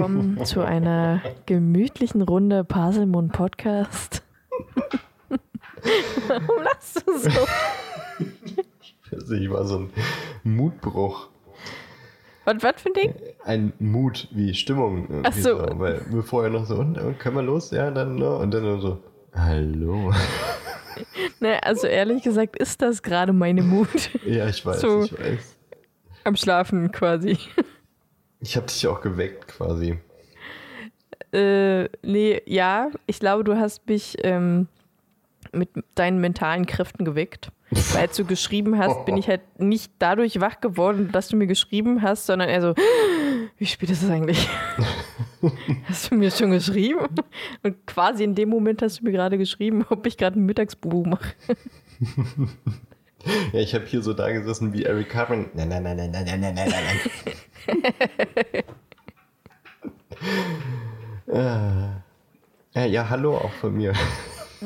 Willkommen zu einer gemütlichen Runde Paselmund Podcast. Warum lachst du so? Ich war so ein Mutbruch. Und was für ein Ding? Ein Mut wie Stimmung. Ach so. Weil wir vorher noch so, und, können wir los? Ja, dann, ne? Und dann nur so, hallo. Ne, also ehrlich gesagt ist das gerade meine Mut. Ja, ich weiß, So. ich weiß. Am Schlafen quasi. Ich habe dich auch geweckt quasi. Äh, nee, ja, ich glaube, du hast mich ähm, mit deinen mentalen Kräften geweckt. Weil als du geschrieben hast, bin ich halt nicht dadurch wach geworden, dass du mir geschrieben hast, sondern eher so, wie spät ist es eigentlich? hast du mir schon geschrieben? Und quasi in dem Moment hast du mir gerade geschrieben, ob ich gerade ein Mittagsbubu mache. Ja, ich habe hier so da gesessen wie Eric Cartman. Nein, nein, nein, nein, nein, nein, nein, nein, nein. Ah. ja, ja, hallo auch von mir.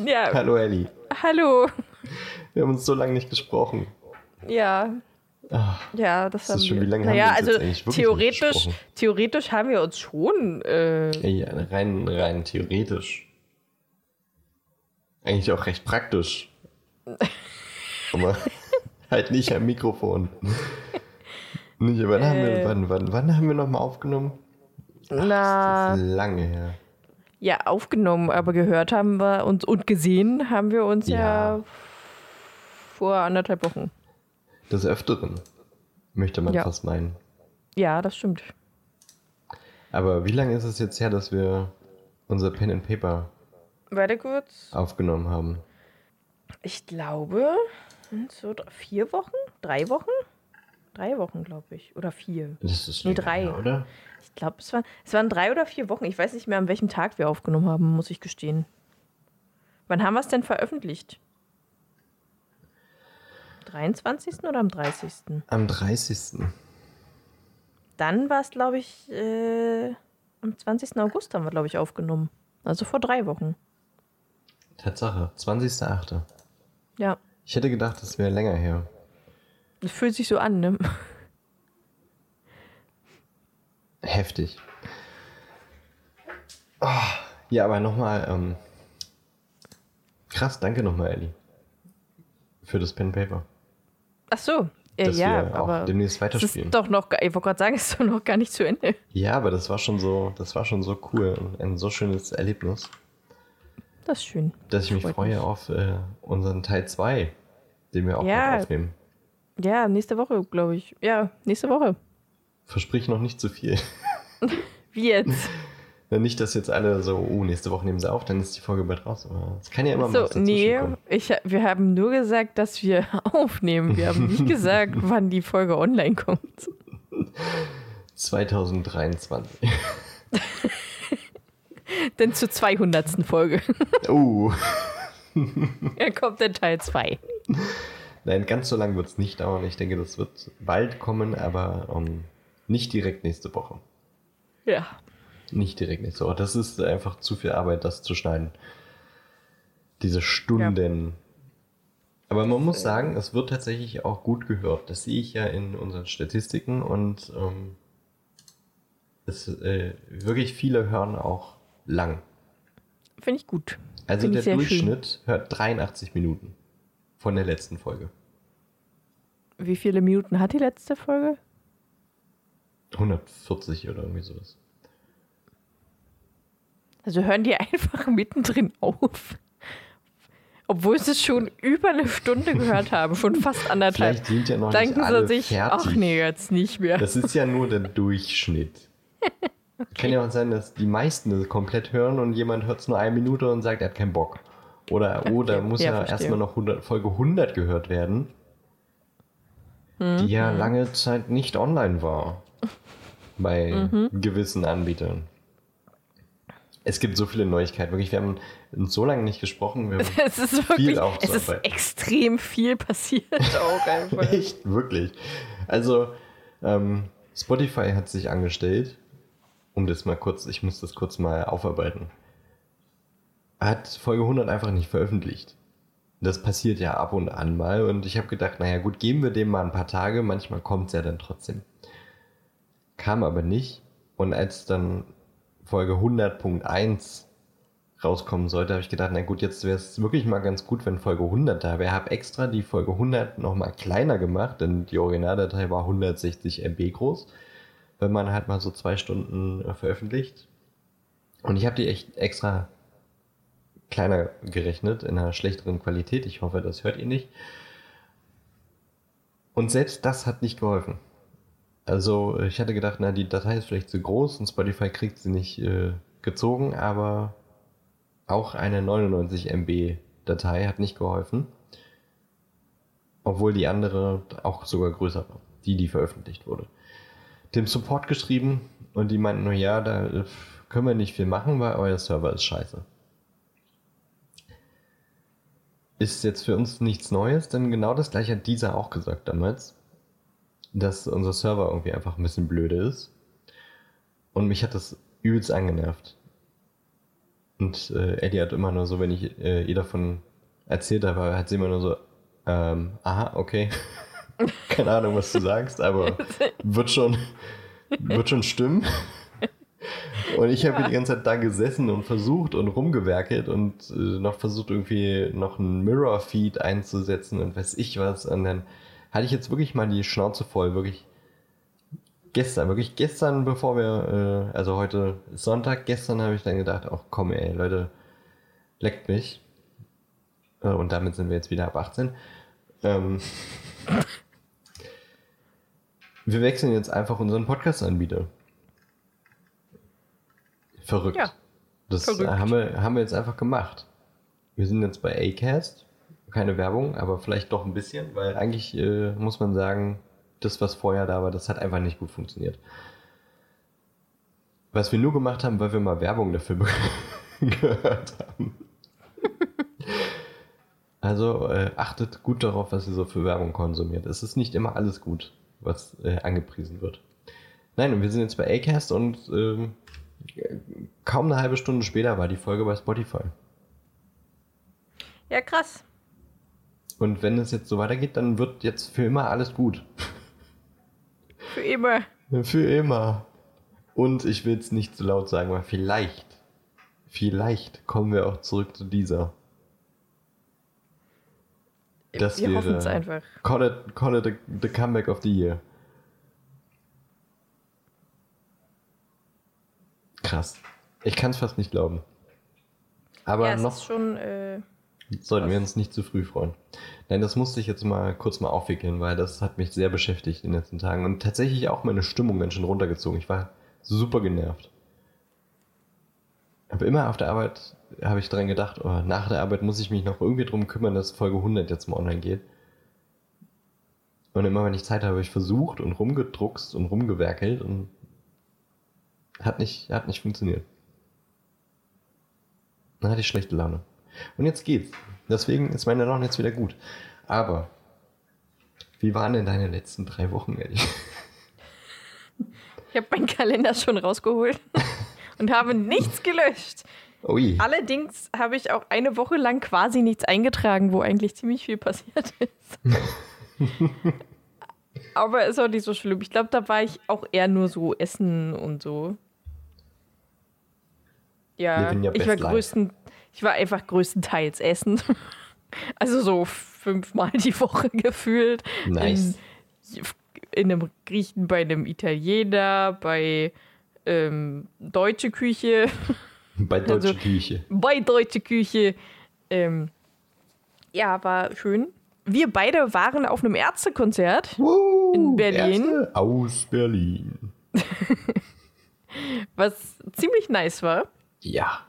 Ja, Hallo Ellie. hallo. Wir haben uns so lange nicht gesprochen. Ja, Ah, ja, das, Das haben ist schon- wie lange haben naja, wir uns also theoretisch, theoretisch haben wir uns schon äh, ja, rein, rein theoretisch. Eigentlich auch recht praktisch. Aber halt nicht am Mikrofon. Nicht, wann, haben wir, Äh. wann, wann, wann haben wir nochmal aufgenommen? na, Das ist lange her. ja, aufgenommen, aber gehört haben wir uns und gesehen haben wir uns ja, Ja. vor anderthalb Wochen. Des Öfteren, möchte man Ja. fast meinen. Ja, das stimmt. Aber wie lange ist es jetzt her, dass wir unser Pen and Paper Warte kurz. aufgenommen haben? Ich glaube, sind so vier Wochen? Drei Wochen? Drei Wochen, glaube ich. Oder vier. Das ist Nee, drei. her, oder? Ich glaube, es, waren- es waren drei oder vier Wochen. Ich weiß nicht mehr, an welchem Tag wir aufgenommen haben, muss ich gestehen. Wann haben wir es denn veröffentlicht? 23. oder am 30.? Am 30. Dann war es, glaube ich, äh, am 20. August haben wir, glaube ich, aufgenommen. Also vor drei Wochen. Tatsache, 20.8. Ja, Ich hätte gedacht, das wäre länger her. das fühlt sich so an, ne? Heftig. Ah, ja, aber nochmal, ähm, krass, danke nochmal, Ellie. Für das Pen Paper. Ach so. Äh, Dass ja, wir auch aber demnächst weiterspielen. ist doch noch, ich wollte gerade sagen, es ist doch noch gar nicht zu Ende. Ja, aber das war schon so, das war schon so cool und ein so schönes Erlebnis, Das ist schön. dass ich mich Freut freue mich. auf äh, unseren Teil 2, den wir auch Ja. aufnehmen. Ja, nächste Woche, glaube ich. Ja, nächste Woche. Versprich noch nicht zu viel. Wie jetzt? Nicht, dass jetzt alle so, oh, nächste Woche nehmen sie auf, dann ist die Folge bald raus. Aber es kann ja immer mal So, was dazwischen nee, ich, wir haben nur gesagt, dass wir aufnehmen. Wir haben nicht gesagt, wann die Folge online kommt. 2023. Denn zur 200. Folge. oh. Er kommt in Teil 2. Nein, ganz so lange wird es nicht dauern. Ich denke, das wird bald kommen, aber ähm, nicht direkt nächste Woche. Ja. Nicht direkt nächste Woche. Das ist einfach zu viel Arbeit, das zu schneiden. Diese Stunden. Aber man muss sagen, es wird tatsächlich auch gut gehört. Das sehe ich ja in unseren Statistiken und ähm, es, äh, wirklich viele hören auch lang. Finde ich gut. Also Finde der Durchschnitt hört 83 Minuten von der letzten Folge. Wie viele Minuten hat die letzte Folge? 140 oder irgendwie sowas. Also hören die einfach mittendrin auf. Obwohl sie es schon über eine Stunde gehört haben, schon fast anderthalb. Vielleicht sind ja noch Denken nicht alle sie sich, fertig. ach nee, jetzt nicht mehr. Das ist ja nur der Durchschnitt. Kann ja auch sein, dass die meisten das komplett hören und jemand hört es nur eine Minute und sagt, er hat keinen Bock. Oder, oh, da Okay, muss ja, ja, erstmal noch 100, Folge 100 gehört werden, Mhm. die ja lange Zeit nicht online war. Bei Mhm. gewissen Anbietern. Es gibt so viele Neuigkeiten. Wirklich, wir haben uns so lange nicht gesprochen. Wir haben Es ist wirklich, es ist aufzuarbeiten. extrem viel passiert auch einfach. Echt, wirklich. Also, ähm, Spotify hat sich angestellt, um das mal kurz, ich muss das kurz mal aufarbeiten. Hat Folge 100 einfach nicht veröffentlicht. Das passiert ja ab und an mal und ich habe gedacht, naja gut, geben wir dem mal ein paar Tage, manchmal kommt es ja dann trotzdem. Kam aber nicht Und als dann Folge 100.1 rauskommen sollte, habe ich gedacht, na gut, jetzt wäre es wirklich mal ganz gut, wenn Folge 100 da wäre. Ich habe extra die Folge 100 nochmal kleiner gemacht, denn die Originaldatei war 160 MB groß, wenn man halt mal so zwei Stunden äh, veröffentlicht. Und ich habe die echt extra kleiner gerechnet, in einer schlechteren Qualität. Ich hoffe, das hört ihr nicht. Und selbst das hat nicht geholfen. Also ich hatte gedacht, na, die Datei ist vielleicht zu groß und Spotify kriegt sie nicht äh, gezogen, aber auch eine 99 MB Datei hat nicht geholfen. Obwohl die andere auch sogar größer war, die, die veröffentlicht wurde. Dem Support geschrieben und die meinten nur, ja, da äh, können wir nicht viel machen, weil euer Server ist scheiße. Ist jetzt für uns nichts Neues, denn genau das gleiche hat dieser auch gesagt damals dass unser Server irgendwie einfach ein bisschen blöde ist. Und mich hat das übelst angenervt. Und äh, Eddie hat immer nur so, wenn ich äh, ihr davon erzählt habe, hat sie immer nur so, ähm, aha, okay. Keine Ahnung, was du sagst, aber wird schon, wird schon stimmen. Und ich habe ja. die ganze Zeit da gesessen und versucht und rumgewerkelt und äh, noch versucht irgendwie noch ein Mirror-Feed einzusetzen und weiß ich was. Und dann hatte ich jetzt wirklich mal die Schnauze voll, wirklich gestern, wirklich gestern, bevor wir, äh, also heute ist Sonntag, gestern habe ich dann gedacht, ach komm ey, Leute, leckt mich. Äh, und damit sind wir jetzt wieder ab 18. Ähm, wir wechseln jetzt einfach unseren Podcast-Anbieter. Verrückt. Ja, das verrückt. Haben, wir, haben wir jetzt einfach gemacht. Wir sind jetzt bei Acast keine Werbung, aber vielleicht doch ein bisschen, weil eigentlich äh, muss man sagen, das, was vorher da war, das hat einfach nicht gut funktioniert. Was wir nur gemacht haben, weil wir mal Werbung dafür gehört haben. Also äh, achtet gut darauf, was ihr so für Werbung konsumiert. Es ist nicht immer alles gut, was äh, angepriesen wird. Nein, und wir sind jetzt bei Acast und äh, kaum eine halbe Stunde später war die Folge bei Spotify. Ja, krass. Und wenn es jetzt so weitergeht, dann wird jetzt für immer alles gut. Für immer. Für immer. Und ich will es nicht zu laut sagen, aber vielleicht, vielleicht kommen wir auch zurück zu dieser. Das wir hoffen es einfach. Call it, call it the, the comeback of the year. Krass. Ich kann es fast nicht glauben. Aber ja, noch. Schon, äh, Sollten wir uns nicht zu früh freuen. Nein, das musste ich jetzt mal kurz mal aufwickeln, weil das hat mich sehr beschäftigt in den letzten Tagen und tatsächlich auch meine Stimmung ganz schön runtergezogen. Ich war super genervt. Aber immer auf der Arbeit habe ich dran gedacht, oh, nach der Arbeit muss ich mich noch irgendwie drum kümmern, dass Folge 100 jetzt mal online geht. Und immer wenn ich Zeit habe, habe ich versucht und rumgedruckst und rumgewerkelt und hat nicht, hat nicht funktioniert. Dann hatte ich schlechte Laune. Und jetzt geht's. Deswegen ist meine Laune jetzt wieder gut. Aber, wie waren denn deine letzten drei Wochen, ehrlich? Ich habe meinen Kalender schon rausgeholt und habe nichts gelöscht. Ui. Allerdings habe ich auch eine Woche lang quasi nichts eingetragen, wo eigentlich ziemlich viel passiert ist. Aber ist auch nicht so schlimm. Ich glaube, da war ich auch eher nur so essen und so. Ja, ja ich war größten, ich war einfach größtenteils essen. Also so fünfmal die Woche gefühlt. Nice. In, in einem Griechen, bei einem Italiener, bei ähm, deutsche Küche. Bei deutsche also, Küche. Bei deutsche Küche. Ähm, ja, war schön. Wir beide waren auf einem Ärztekonzert uh, in Berlin. Ärzte aus Berlin. Was ziemlich nice war. Ja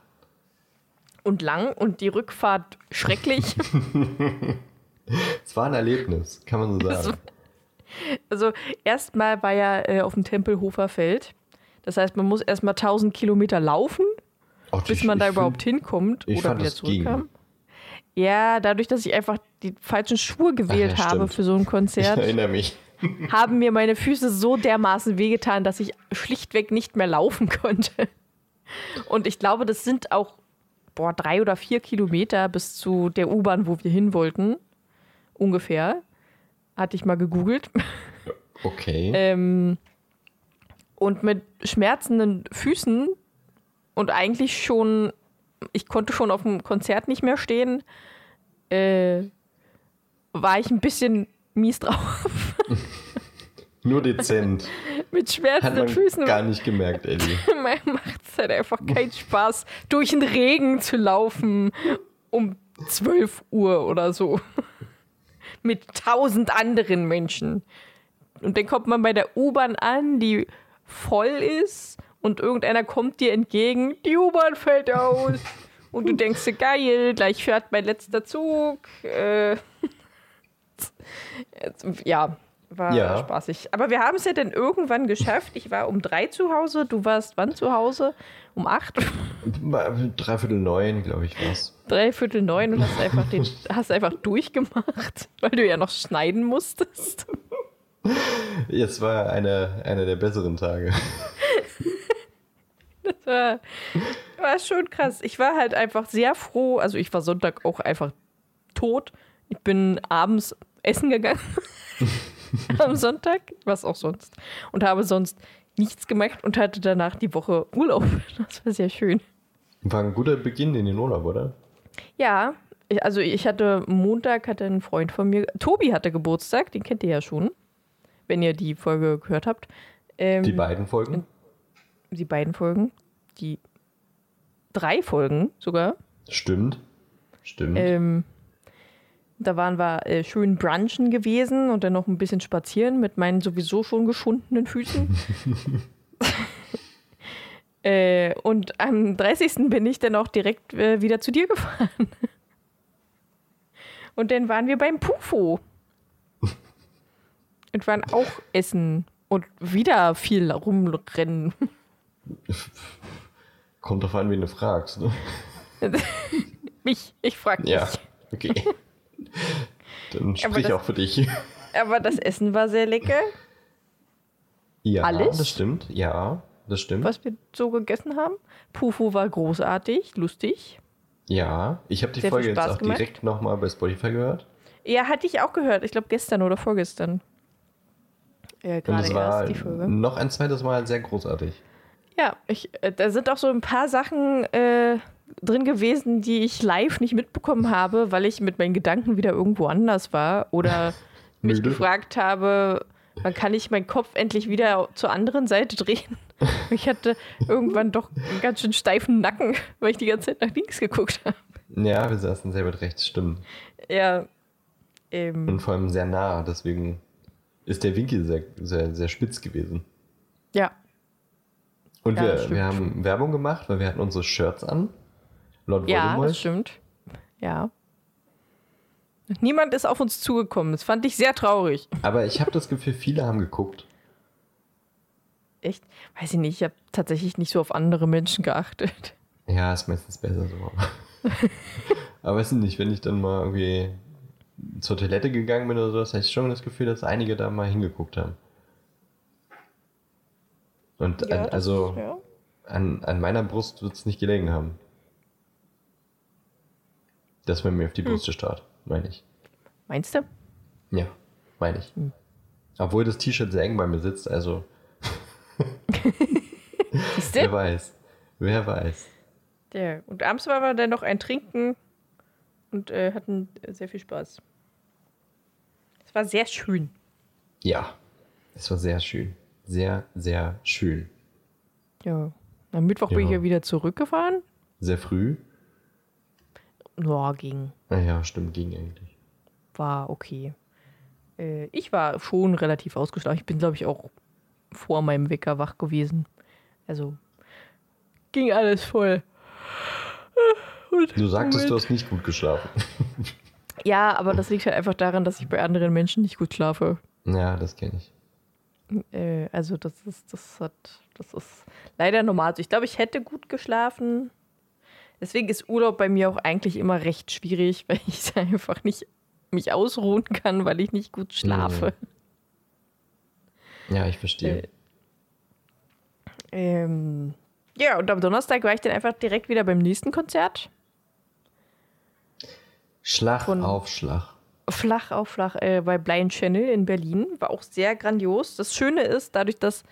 und lang und die Rückfahrt schrecklich. es war ein Erlebnis, kann man so sagen. Also, also erstmal war ja äh, auf dem Tempelhofer Feld. Das heißt, man muss erstmal 1000 Kilometer laufen, oh, bis man da überhaupt find, hinkommt oder wieder zurückkam. Ja, dadurch, dass ich einfach die falschen Schuhe gewählt Ach, ja, habe für so ein Konzert. Ich erinnere mich. haben mir meine Füße so dermaßen wehgetan, dass ich schlichtweg nicht mehr laufen konnte. Und ich glaube, das sind auch boah, drei oder vier Kilometer bis zu der U-Bahn, wo wir hin wollten. Ungefähr. Hatte ich mal gegoogelt. Okay. ähm, Und mit schmerzenden Füßen und eigentlich schon, ich konnte schon auf dem Konzert nicht mehr stehen, äh, war ich ein bisschen mies drauf. Nur dezent. mit schmerzenden Füßen. gar nicht gemerkt, Ellie. Macht es halt einfach keinen Spaß, durch den Regen zu laufen um 12 Uhr oder so. Mit tausend anderen Menschen. Und dann kommt man bei der U-Bahn an, die voll ist und irgendeiner kommt dir entgegen, die U-Bahn fällt aus. Und du denkst dir, geil, gleich fährt mein letzter Zug. Äh, ja, war Ja. spaßig. Aber wir haben es ja dann irgendwann geschafft. Ich war um drei zu Hause, du warst wann zu Hause? Um acht? Dreiviertel neun, glaube ich, war's. Dreiviertel neun und hast einfach, den, hast einfach durchgemacht, weil du ja noch schneiden musstest. Jetzt war einer eine der besseren Tage. Das war, war schon krass. Ich war halt einfach sehr froh. Also ich war Sonntag auch einfach tot. Ich bin abends essen gegangen am Sonntag, was auch sonst. Und habe sonst nichts gemacht und hatte danach die Woche Urlaub. Das war sehr schön. War ein guter Beginn in den Urlaub, oder? Ja, also ich hatte Montag hatte ein Freund von mir, Tobi hatte Geburtstag, den kennt ihr ja schon, wenn ihr die Folge gehört habt. Ähm, Die beiden Folgen? die beiden Folgen, die drei Folgen sogar. Stimmt. Stimmt. Ähm, da waren wir äh, schön brunchen gewesen und dann noch ein bisschen spazieren mit meinen sowieso schon geschundenen Füßen. äh, und am 30. bin ich dann auch direkt äh, wieder zu dir gefahren. und dann waren wir beim Pufo. Waren auch essen und wieder viel rumrennen. Kommt drauf an, wen du fragst. Ne? Mich, ich frag dich. Ja, okay. Dann sprich das- auch für dich. Aber das Essen war sehr lecker. Ja, Alles? das stimmt. Ja, das stimmt. was wir so gegessen haben. Pufu war großartig, lustig. Ja, ich habe die Sehr Folge jetzt auch gemacht. direkt nochmal bei Spotify gehört. Ja, hatte ich auch gehört. Ich glaube gestern oder vorgestern. Ja, Und gerade erst die Folge. noch ein zweites Mal sehr großartig. Ja, ich, äh, da sind auch so ein paar Sachen äh, drin gewesen, die ich live nicht mitbekommen habe, weil ich mit meinen Gedanken wieder irgendwo anders war oder mich gefragt habe, wann kann ich meinen Kopf endlich wieder zur anderen Seite drehen? Ich hatte irgendwann doch einen ganz schön steifen Nacken, weil ich die ganze Zeit nach links geguckt habe. Ja, wir saßen sehr weit rechts, stimmt. Ja. Ähm, Und vor allem sehr nah, deswegen ist der Winkel sehr, sehr, sehr spitz gewesen. ja. Und Ja, wir, wir haben Werbung gemacht, weil wir hatten unsere Shirts an. Laut Ja, Voldemort. das stimmt. Ja. Niemand ist auf uns zugekommen. Das fand ich sehr traurig. Aber ich habe das Gefühl, viele haben geguckt. Echt? Weiß ich nicht. Ich habe tatsächlich nicht so auf andere Menschen geachtet. Ja, ist meistens besser so. Aber weiß ich nicht, wenn ich dann mal irgendwie zur Toilette gegangen bin oder so, hatte ich schon das Gefühl, dass einige da mal hingeguckt haben. Und an, das- also ja. an, an meiner Brust wird es nicht gelegen haben. Dass man mir auf die Hm. Brust starrt, meine ich. Meinst du? Ja, meine ich. Hm. Obwohl das T-Shirt sehr eng bei mir sitzt, also wer weiß. Wer weiß. Ja. Und abends waren wir dann noch ein Trinken und äh, hatten sehr viel Spaß. Es war sehr schön. Ja, es war sehr schön. Sehr, sehr schön. Ja. Am Mittwoch bin Ja. ich ja wieder zurückgefahren. Sehr früh. Ja, ging. Naja, stimmt, ging eigentlich. War okay. Äh, ich war schon relativ ausgeschlafen. Ich bin, glaube ich, auch vor meinem Wecker wach gewesen. Also ging alles voll. Und Du sagtest, du Moment. hast nicht gut geschlafen. Ja, aber das liegt halt einfach daran, dass ich bei anderen Menschen nicht gut schlafe. Ja, das kenne ich. Äh, also das ist, das hat, das ist leider normal. Also ich glaube, ich hätte gut geschlafen. Deswegen ist Urlaub bei mir auch eigentlich immer recht schwierig, weil ich einfach nicht mich ausruhen kann, weil ich nicht gut schlafe. Ja, ich verstehe. Äh, Ähm, ja, und am Donnerstag war ich dann einfach direkt wieder beim nächsten Konzert. Schlag auf Schlag. Flach auf flach äh, bei Blind Channel in Berlin. War auch sehr grandios. Das Schöne ist, dadurch, dass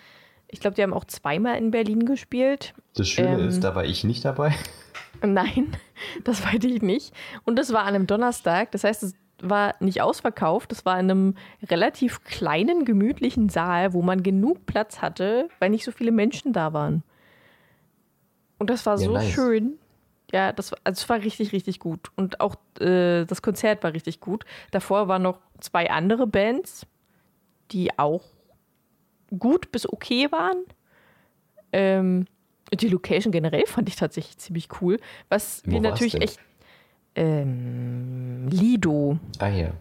Ich glaube, die haben auch zweimal in Berlin gespielt. Das Schöne Ähm. ist, da war ich nicht dabei. Nein, das weiß ich nicht. Und das war an einem Donnerstag. Das heißt, es war nicht ausverkauft. Das war in einem relativ kleinen, gemütlichen Saal, wo man genug Platz hatte, weil nicht so viele Menschen da waren. Und das war Ja, so nice. schön. Ja, das war, also es war richtig, richtig gut. Und auch äh, das Konzert war richtig gut. Davor waren noch zwei andere Bands, die auch gut bis okay waren. Ähm, die Location generell fand ich tatsächlich ziemlich cool. Was Wo wir natürlich echt. Ähm, Lido Ah ja,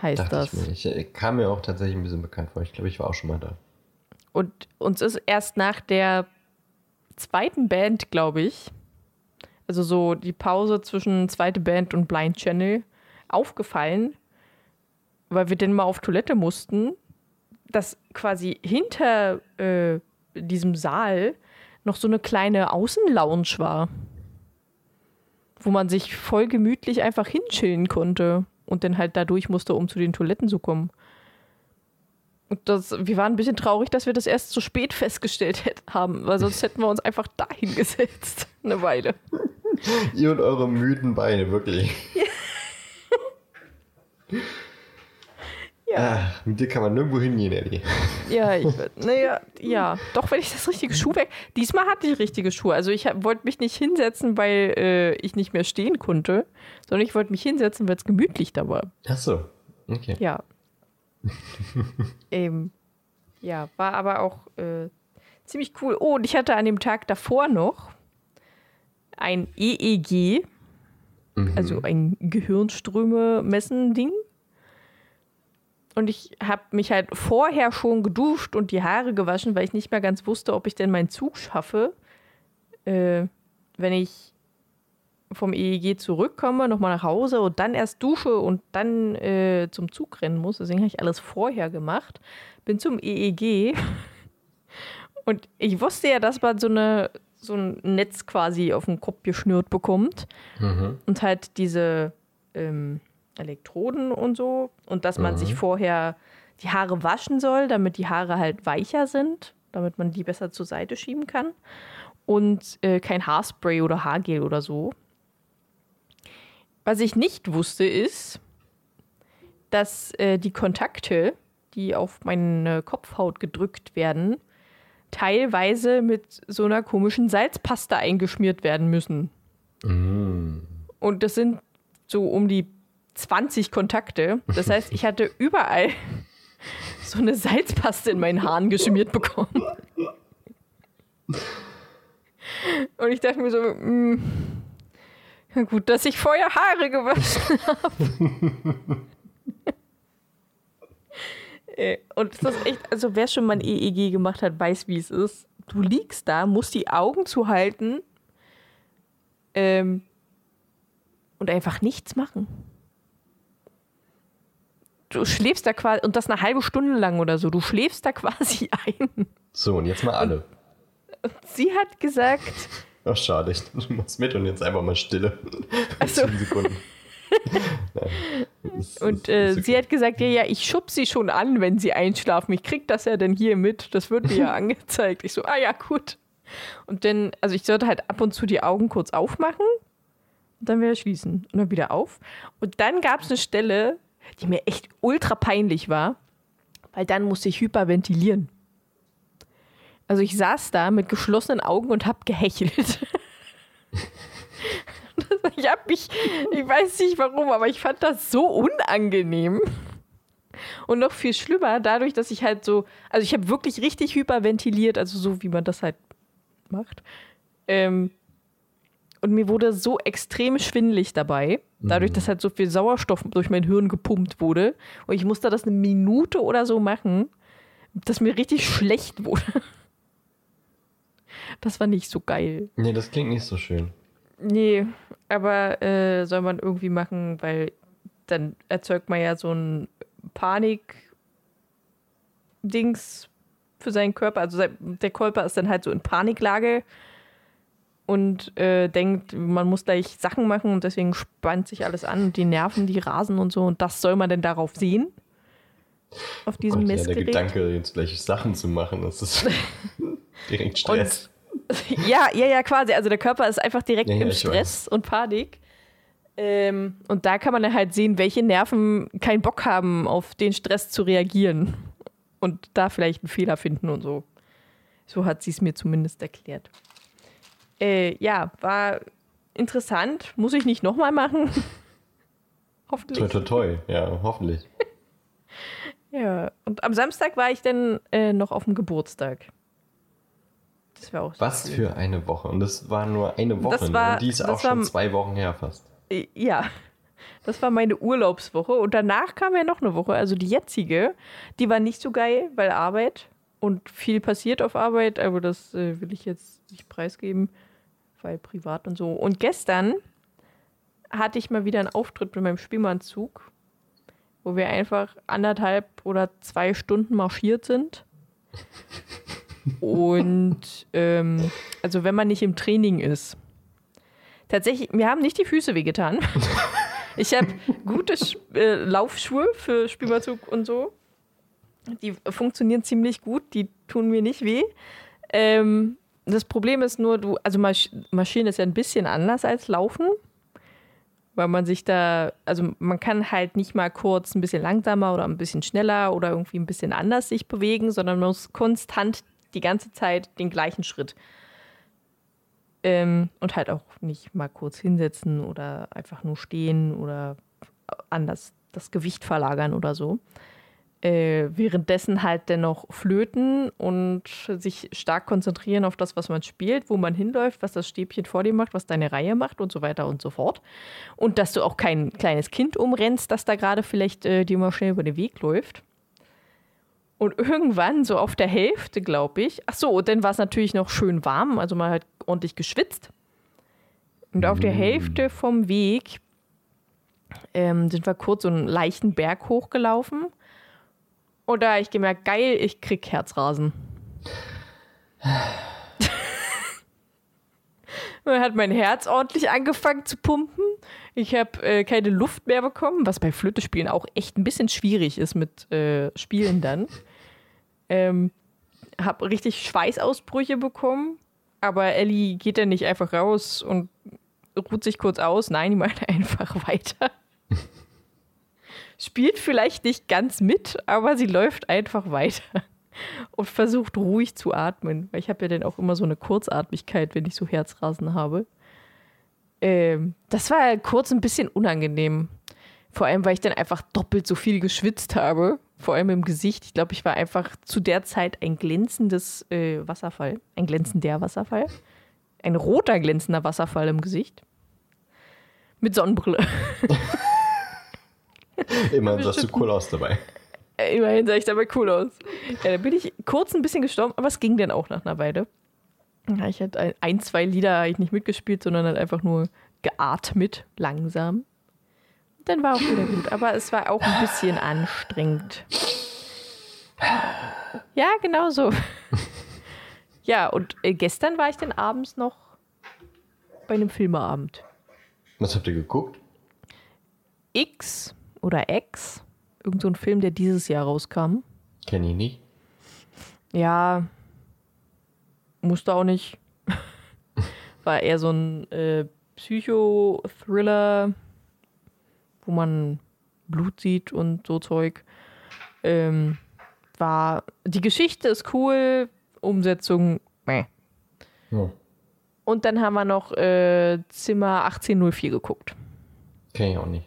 heißt dachte das. ich mir. Ich äh, kam mir auch tatsächlich ein bisschen bekannt vor. Ich glaube, ich war auch schon mal da. Und uns ist erst nach der zweiten Band, glaube ich, also so die Pause zwischen zweite Band und Blind Channel, aufgefallen, weil wir dann mal auf Toilette mussten, dass quasi hinter äh, diesem Saal noch so eine kleine Außenlounge war, wo man sich voll gemütlich einfach hinchillen konnte und dann halt da durch musste, um zu den Toiletten zu kommen. Und das, wir waren ein bisschen traurig, dass wir das erst so spät festgestellt haben, weil sonst hätten wir uns einfach dahin gesetzt. Eine Weile. Ihr und eure müden Beine, wirklich. Ja, Ach, mit dir kann man nirgendwo hingehen, Eddie. ja, ich, naja, ja. Doch, wenn ich das richtige Schuhwerk. Diesmal hatte ich richtige Schuhe. Also ich wollte mich nicht hinsetzen, weil äh, ich nicht mehr stehen konnte, sondern ich wollte mich hinsetzen, weil es gemütlich da war. Ach so, okay. Ja. ähm, ja, war aber auch äh, ziemlich cool. Oh, und ich hatte an dem Tag davor noch ein EEG, Mhm. also ein Gehirnströme-Messen-Ding. Und ich habe mich halt vorher schon geduscht und die Haare gewaschen, weil ich nicht mehr ganz wusste, ob ich denn meinen Zug schaffe, äh, wenn ich vom EEG zurückkomme, nochmal nach Hause und dann erst dusche und dann äh, zum Zug rennen muss. Deswegen habe ich alles vorher gemacht. Bin zum EEG und ich wusste ja, dass man so, eine, so ein Netz quasi auf den Kopf geschnürt bekommt Mhm. und halt diese ähm, Elektroden und so und dass man Mhm. sich vorher die Haare waschen soll, damit die Haare halt weicher sind, damit man die besser zur Seite schieben kann und äh, kein Haarspray oder Haargel oder so. Was ich nicht wusste ist, dass äh, die Kontakte, die auf meine Kopfhaut gedrückt werden, teilweise mit so einer komischen Salzpaste eingeschmiert werden müssen. Mhm. Und das sind so um die 20 Kontakte. Das heißt, ich hatte überall so eine Salzpaste in meinen Haaren geschmiert bekommen. Und ich dachte mir so, mh, ja gut, dass ich vorher Haare gewaschen habe. Äh, Und das ist echt, also wer schon mal ein EEG gemacht hat, weiß, wie es ist. Du liegst da, musst die Augen zuhalten ähm, und einfach nichts machen. Du schläfst da quasi, und das eine halbe Stunde lang oder so, du schläfst da quasi ein. So, und jetzt mal alle. Sie hat gesagt, Ach, schade, ich du machst mit und jetzt einfach mal Stille. Ach so. 10 Sekunden. Und äh, sie hat gesagt, ja, ja, ich schub sie schon an, wenn sie einschlafen. Ich krieg das ja dann hier mit. Das wird mir ja angezeigt. Ich so, ah ja, gut. Und dann, also ich sollte halt ab und zu die Augen kurz aufmachen und dann wieder schließen und dann wieder auf. Und dann gab es eine Stelle, die mir echt ultra peinlich war, weil dann musste ich hyperventilieren. Also ich saß da mit geschlossenen Augen und hab gehechelt. ich hab mich, ich weiß nicht warum, aber ich fand das so unangenehm. Und noch viel schlimmer, dadurch, dass ich halt so, also ich habe wirklich richtig hyperventiliert, also so wie man das halt macht. Ähm, und mir wurde so extrem schwindelig dabei, dadurch, dass halt so viel Sauerstoff durch mein Hirn gepumpt wurde. Und ich musste das eine Minute oder so machen, dass mir richtig schlecht wurde. Das war nicht so geil. Nee, das klingt nicht so schön. Nee, aber äh, soll man irgendwie machen, weil dann erzeugt man ja so ein Panik-Dings für seinen Körper. Also der Körper ist dann halt so in Paniklage und äh, denkt, man muss gleich Sachen machen und deswegen spannt sich alles an und die Nerven, die rasen und so. Und das soll man denn darauf sehen? auf diesem Gott, ja, der Messgerät. Gedanke, jetzt gleich Sachen zu machen, das ist direkt Stress. ja, ja, ja, quasi. Also der Körper ist einfach direkt Ja, ja, im Stress und Panik. Ähm, und da kann man dann halt sehen, welche Nerven keinen Bock haben, auf den Stress zu reagieren. Und da vielleicht einen Fehler finden und so. So hat sie es mir zumindest erklärt. Äh, ja, war interessant. Muss ich nicht nochmal machen. Hoffentlich. toi, toi, toi. Ja, hoffentlich. Ja, und am Samstag war ich dann äh, noch auf dem Geburtstag. Das war auch Was schön. für eine Woche. Und das war nur eine Woche. Das ne? war- und die ist auch schon war- zwei Wochen her fast. Ja, das war meine Urlaubswoche und danach kam ja noch eine Woche, also die jetzige, die war nicht so geil, weil Arbeit und viel passiert auf Arbeit, aber das äh, will ich jetzt nicht preisgeben, weil privat und so. Und gestern hatte ich mal wieder einen Auftritt mit meinem Spielmannzug, wo wir einfach anderthalb oder zwei Stunden marschiert sind. Und ähm, also wenn man nicht im Training ist. Tatsächlich, mir haben nicht die Füße wehgetan. Ich habe gute äh, Laufschuhe für Spielmannzug und so. Die funktionieren ziemlich gut, die tun mir nicht weh. Ähm, das Problem ist nur, du, also Marsch Marschieren ist ja ein bisschen anders als Laufen, weil man sich da, also man kann halt nicht mal kurz ein bisschen langsamer oder ein bisschen schneller oder irgendwie ein bisschen anders sich bewegen, sondern man muss konstant die ganze Zeit den gleichen Schritt. Ähm, und halt auch nicht mal kurz hinsetzen oder einfach nur stehen oder anders das Gewicht verlagern oder so. Äh, währenddessen halt dennoch flöten und sich stark konzentrieren auf das, was man spielt, wo man hinläuft, was das Stäbchen vor dir macht, was deine Reihe macht und so weiter und so fort. Und dass du auch kein kleines Kind umrennst, das da gerade vielleicht äh, dir mal schnell über den Weg läuft. Und irgendwann, so auf der Hälfte, glaube ich, ach so, und dann war es natürlich noch schön warm, also man hat ordentlich geschwitzt. Und auf der Hälfte vom Weg ähm, sind wir kurz so einen leichten Berg hochgelaufen. Und da habe ich gemerkt, geil, ich krieg Herzrasen. Dann hat mein Herz ordentlich angefangen zu pumpen. Ich habe äh, keine Luft mehr bekommen, was bei Flötespielen auch echt ein bisschen schwierig ist mit äh, Spielen dann. Ähm, habe richtig Schweißausbrüche bekommen, aber Ellie geht dann nicht einfach raus und ruht sich kurz aus. Nein, die macht einfach weiter. Spielt vielleicht nicht ganz mit, aber sie läuft einfach weiter und versucht ruhig zu atmen, weil ich habe ja dann auch immer so eine Kurzatmigkeit, wenn ich so Herzrasen habe. Ähm, das war kurz ein bisschen unangenehm. Vor allem, weil ich dann einfach doppelt so viel geschwitzt habe. Vor allem im Gesicht. Ich glaube, ich war einfach zu der Zeit ein glänzendes äh, Wasserfall. Ein glänzender Wasserfall. Ein roter glänzender Wasserfall im Gesicht. Mit Sonnenbrille. Immerhin sahst du cool aus dabei. Äh, Immerhin sah ich dabei cool aus. Ja, da bin ich kurz ein bisschen gestorben, aber es ging dann auch nach einer Weile. Ja, ich hatte ein, zwei Lieder ich nicht mitgespielt, sondern halt einfach nur geatmet, langsam. Dann war auch wieder gut, aber es war auch ein bisschen anstrengend. Ja, genau so. Ja, und äh, gestern war ich dann abends noch bei einem Filmeabend. Was habt ihr geguckt? X oder X, irgend so ein Film, der dieses Jahr rauskam. Kenn ich nicht. Ja, musste auch nicht. War eher so ein äh, Psycho-Thriller, wo man Blut sieht und so Zeug. Ähm, war die Geschichte ist cool, Umsetzung meh. Ja. Und dann haben wir noch äh, Zimmer 1804 geguckt. Kenn ich auch nicht.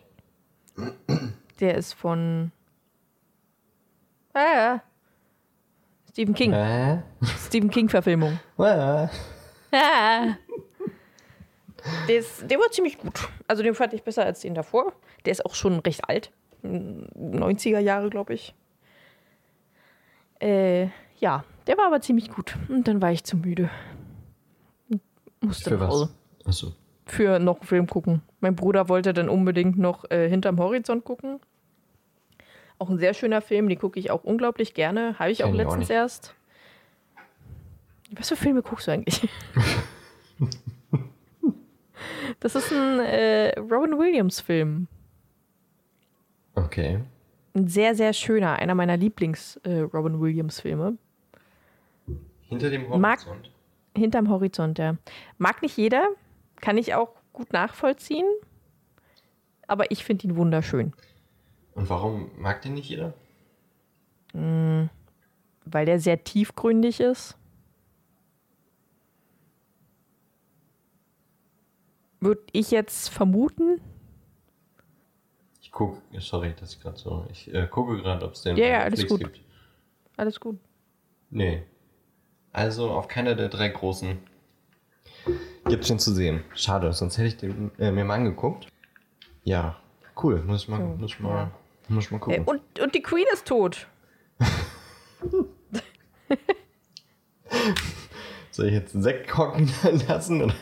Der ist von ah. Stephen King. Äh? Stephen King-Verfilmung. Äh? Ah. Der, ist, der war ziemlich gut. Also den fand ich besser als den davor. Der ist auch schon recht alt. 90er Jahre, glaube ich. Äh, ja, der war aber ziemlich gut. Und dann war ich zu müde. Musste Für nach Hause. was? Achso. Für noch einen Film gucken. Mein Bruder wollte dann unbedingt noch äh, Hinterm Horizont gucken. Auch ein sehr schöner Film, den gucke ich auch unglaublich gerne. Habe ich auch Kenn auch letztens nicht. erst. Was für Filme guckst du eigentlich? das ist ein äh, Robin Williams-Film. Okay. ein sehr, sehr schöner, einer meiner Lieblings-Robin Williams-Filme. Hinter dem Mag- Horizont. Hinterm Horizont, ja. Mag nicht jeder, kann ich auch gut nachvollziehen, aber ich finde ihn wunderschön, Und warum mag den nicht jeder? weil der sehr tiefgründig ist. Würde ich jetzt vermuten. Ich gucke, sorry, dass ich gerade so. Ich äh, gucke gerade, ob es den Ja, bei ja, alles Netflix gut. gibt. Alles gut. Nee. Also auf keiner der drei großen gibt es den zu sehen. Schade, sonst hätte ich den äh, mir mal angeguckt. Ja, cool. Muss ich mal, So, muss ich mal, ja. muss ich mal Äh, gucken. und, und die Queen ist tot. Soll ich jetzt einen Sekt kochen lassen? Oder?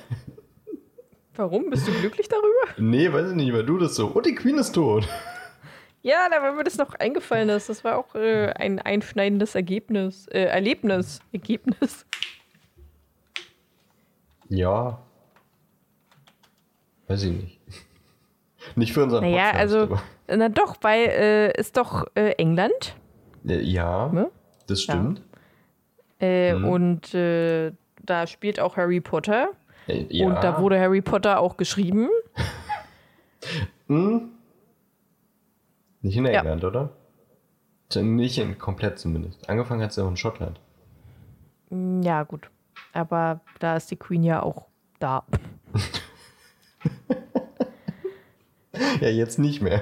Warum? Bist du glücklich darüber? Nee, weiß ich nicht, weil du das so. Und die Queen ist tot. Ja, da war mir das noch eingefallen ist. Das war auch äh, ein einschneidendes Ergebnis. Äh, Erlebnis. Ergebnis. Ja. Weiß ich nicht. Nicht für unseren Naja, Podcast. also, aber- na doch, weil äh, ist doch äh, England. Ja, ja Ne? das stimmt. Äh, Mhm. Und äh, da spielt auch Harry Potter. Äh, Ja. Und da wurde Harry Potter auch geschrieben. Hm? Nicht in Ja. England, oder? Nicht in komplett zumindest. Angefangen hat es ja auch in Schottland. Mm, Ja, gut. Aber da ist die Queen ja auch da. Ja, jetzt nicht mehr.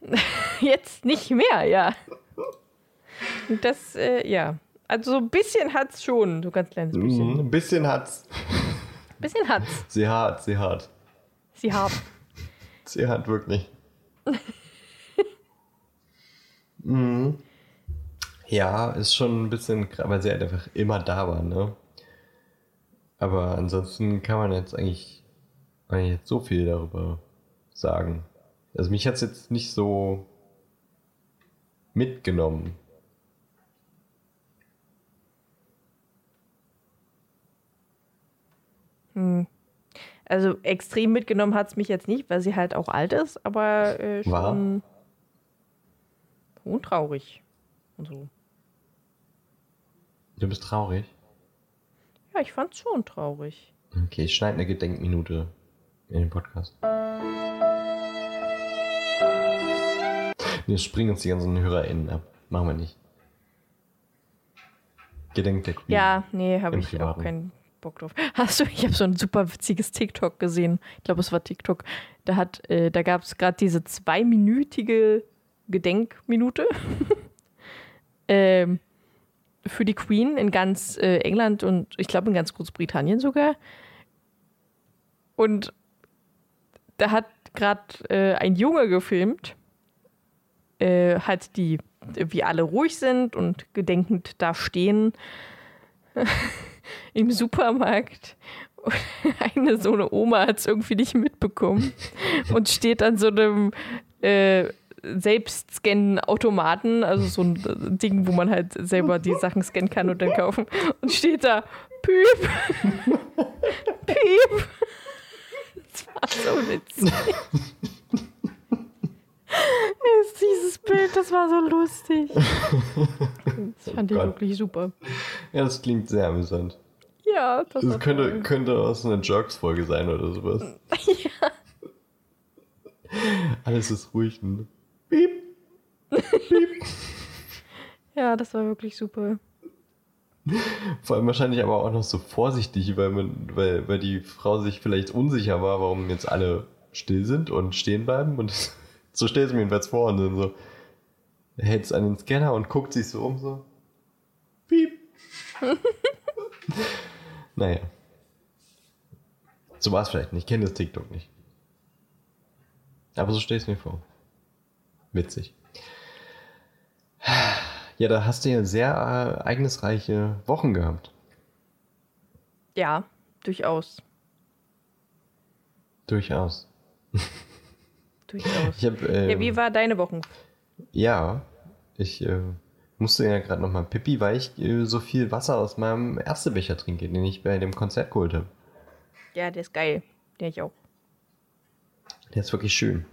Jetzt nicht mehr, ja. Das, äh, ja. Also so ein bisschen hat's schon, so ganz kleines bisschen. Mhm, Ein bisschen hat's. Bisschen hat's. Sie hat, sie hat. Sie haben. Sie hat wirklich. mhm. Ja, ist schon ein bisschen, weil sie halt einfach immer da war, ne? Aber ansonsten kann man jetzt eigentlich, eigentlich jetzt so viel darüber sagen. Also mich hat's jetzt nicht so mitgenommen. Also extrem mitgenommen hat's mich jetzt nicht, weil sie halt auch alt ist, aber äh, schon, War? schon traurig. Und so. Du bist traurig. Ja, ich fand's schon traurig. Okay, ich schneide eine Gedenkminute in den Podcast. Wir springen uns die ganzen HörerInnen ab. Machen wir nicht. Gedenkt der Queen. Ja, nee, habe ich auch Privaten. keinen Bock drauf. Hast du, ich habe so ein super witziges TikTok gesehen. Ich glaube, es war TikTok. Da hat, äh, da gab es gerade diese zweiminütige Gedenkminute ähm, für die Queen in ganz äh, England und ich glaube in ganz Großbritannien sogar. Und da hat gerade äh, ein Junge gefilmt, äh, halt die, wie alle ruhig sind und gedenkend da stehen im Supermarkt. Und eine so eine Oma hat es irgendwie nicht mitbekommen und steht an so einem äh, Selbstscannen-Automaten, also so ein äh, Ding, wo man halt selber die Sachen scannen kann und dann kaufen. Und steht da, Piep, Piep. Das war so witzig. Ist Dieses Bild, das war so lustig. Das fand ich Gott. wirklich super. Ja, das klingt sehr amüsant. Ja, das, Das könnte, könnte aus einer Jerks-Folge sein oder sowas. ja. Alles ist ruhig. Ne? Piep. Ja, das war wirklich super. Vor allem wahrscheinlich aber auch noch so vorsichtig, weil, man, weil, weil die Frau sich vielleicht unsicher war, warum jetzt alle still sind und stehen bleiben. Und so stellt sie mir jedenfalls vor und dann so hält es an den Scanner und guckt sich so um, so. Piep. Naja. So war es vielleicht nicht. Ich kenne das TikTok nicht. Aber so stell es mir vor. Witzig. Ja, da hast du ja sehr äh, ereignisreiche Wochen gehabt. Ja, durchaus. Durchaus. Durchaus. Ich hab, äh, ja, wie war deine Wochen? Ja, ich äh, musste ja gerade nochmal Pippi, weil ich äh, so viel Wasser aus meinem Erstebecher trinke, den ich bei dem Konzert geholt habe. Ja, der ist geil. Der ich auch. Der ist wirklich schön.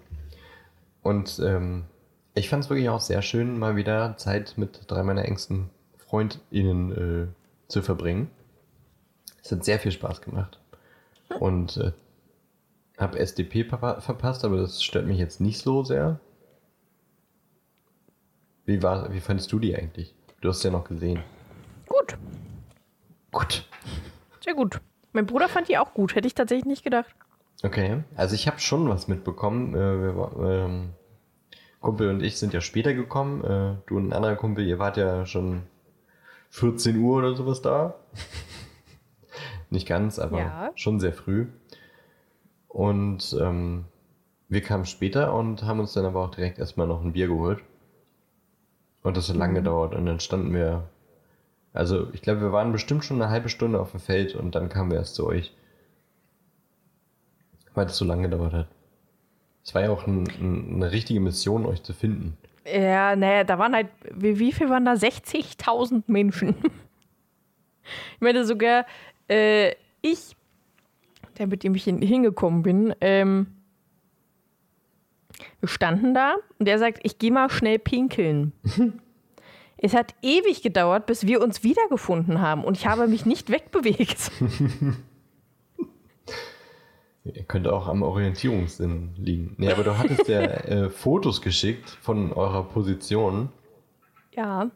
Und ähm, ich fand es wirklich auch sehr schön, mal wieder Zeit mit drei meiner engsten FreundInnen äh, zu verbringen. Es hat sehr viel Spaß gemacht. Und äh, habe SDP ver verpasst, aber das stört mich jetzt nicht so sehr. Wie, war, wie fandest du die eigentlich? Du hast ja noch gesehen. Gut. Gut. Sehr gut. Mein Bruder fand die auch gut. Hätte ich tatsächlich nicht gedacht. Okay. Also ich habe schon was mitbekommen. Äh, wir, ähm, Kumpel und ich sind ja später gekommen. Äh, du und ein anderer Kumpel, ihr wart ja schon 14 Uhr oder sowas da. Nicht ganz, aber Ja. schon sehr früh. Und ähm, wir kamen später und haben uns dann aber auch direkt erstmal noch ein Bier geholt. Und das hat lange gedauert. Und dann standen wir, also ich glaube, wir waren bestimmt schon eine halbe Stunde auf dem Feld und dann kamen wir erst zu euch. Weil das so lange gedauert hat. Es war ja auch ein, ein, eine richtige Mission, euch zu finden. Ja, naja, da waren halt, wie, wie viel waren da? 60.000 Menschen. Ich meine, sogar äh, ich, der mit dem ich hin, hingekommen bin, ähm, wir standen da und der sagt, ich gehe mal schnell pinkeln. es hat ewig gedauert, bis wir uns wiedergefunden haben und ich habe mich nicht wegbewegt. Ihr könnte auch am Orientierungssinn liegen. Nee, aber du hattest ja äh, Fotos geschickt von eurer Position, ja,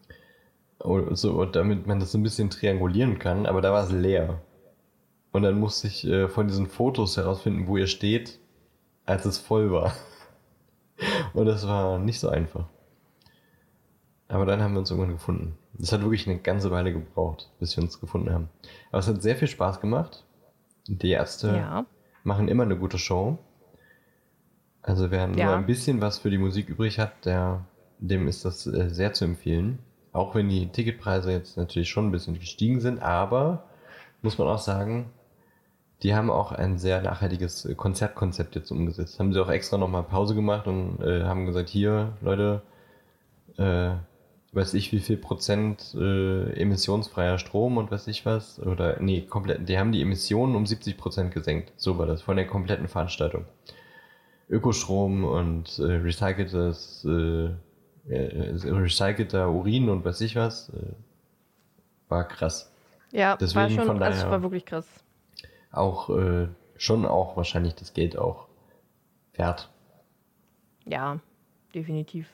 oh, so, damit man das ein bisschen triangulieren kann, aber da war es leer. Und dann musste ich äh, von diesen Fotos herausfinden, wo ihr steht, als es voll war. Und das war nicht so einfach. Aber dann haben wir uns irgendwann gefunden. Das hat wirklich eine ganze Weile gebraucht, bis wir uns gefunden haben. Aber es hat sehr viel Spaß gemacht. Die Ärzte ja. machen immer eine gute Show. Also wer nur Ja. ein bisschen was für die Musik übrig hat, der, dem ist das äh, sehr zu empfehlen. Auch wenn die Ticketpreise jetzt natürlich schon ein bisschen gestiegen sind, aber muss man auch sagen, die haben auch ein sehr nachhaltiges äh, Konzertkonzept jetzt umgesetzt. Haben sie auch extra nochmal Pause gemacht und äh, haben gesagt, hier, Leute, äh, weiß ich wie viel Prozent äh, emissionsfreier Strom und weiß ich was. Oder nee, komplett, die haben die Emissionen um 70 Prozent gesenkt. So war das, von der kompletten Veranstaltung. Ökostrom und äh, recyceltes, äh, äh, recycelter Urin und weiß ich was. Äh, war krass. Ja, war Deswegen schon, von also daher- war wirklich krass. Auch äh, schon auch wahrscheinlich das Geld auch wert. Ja, definitiv.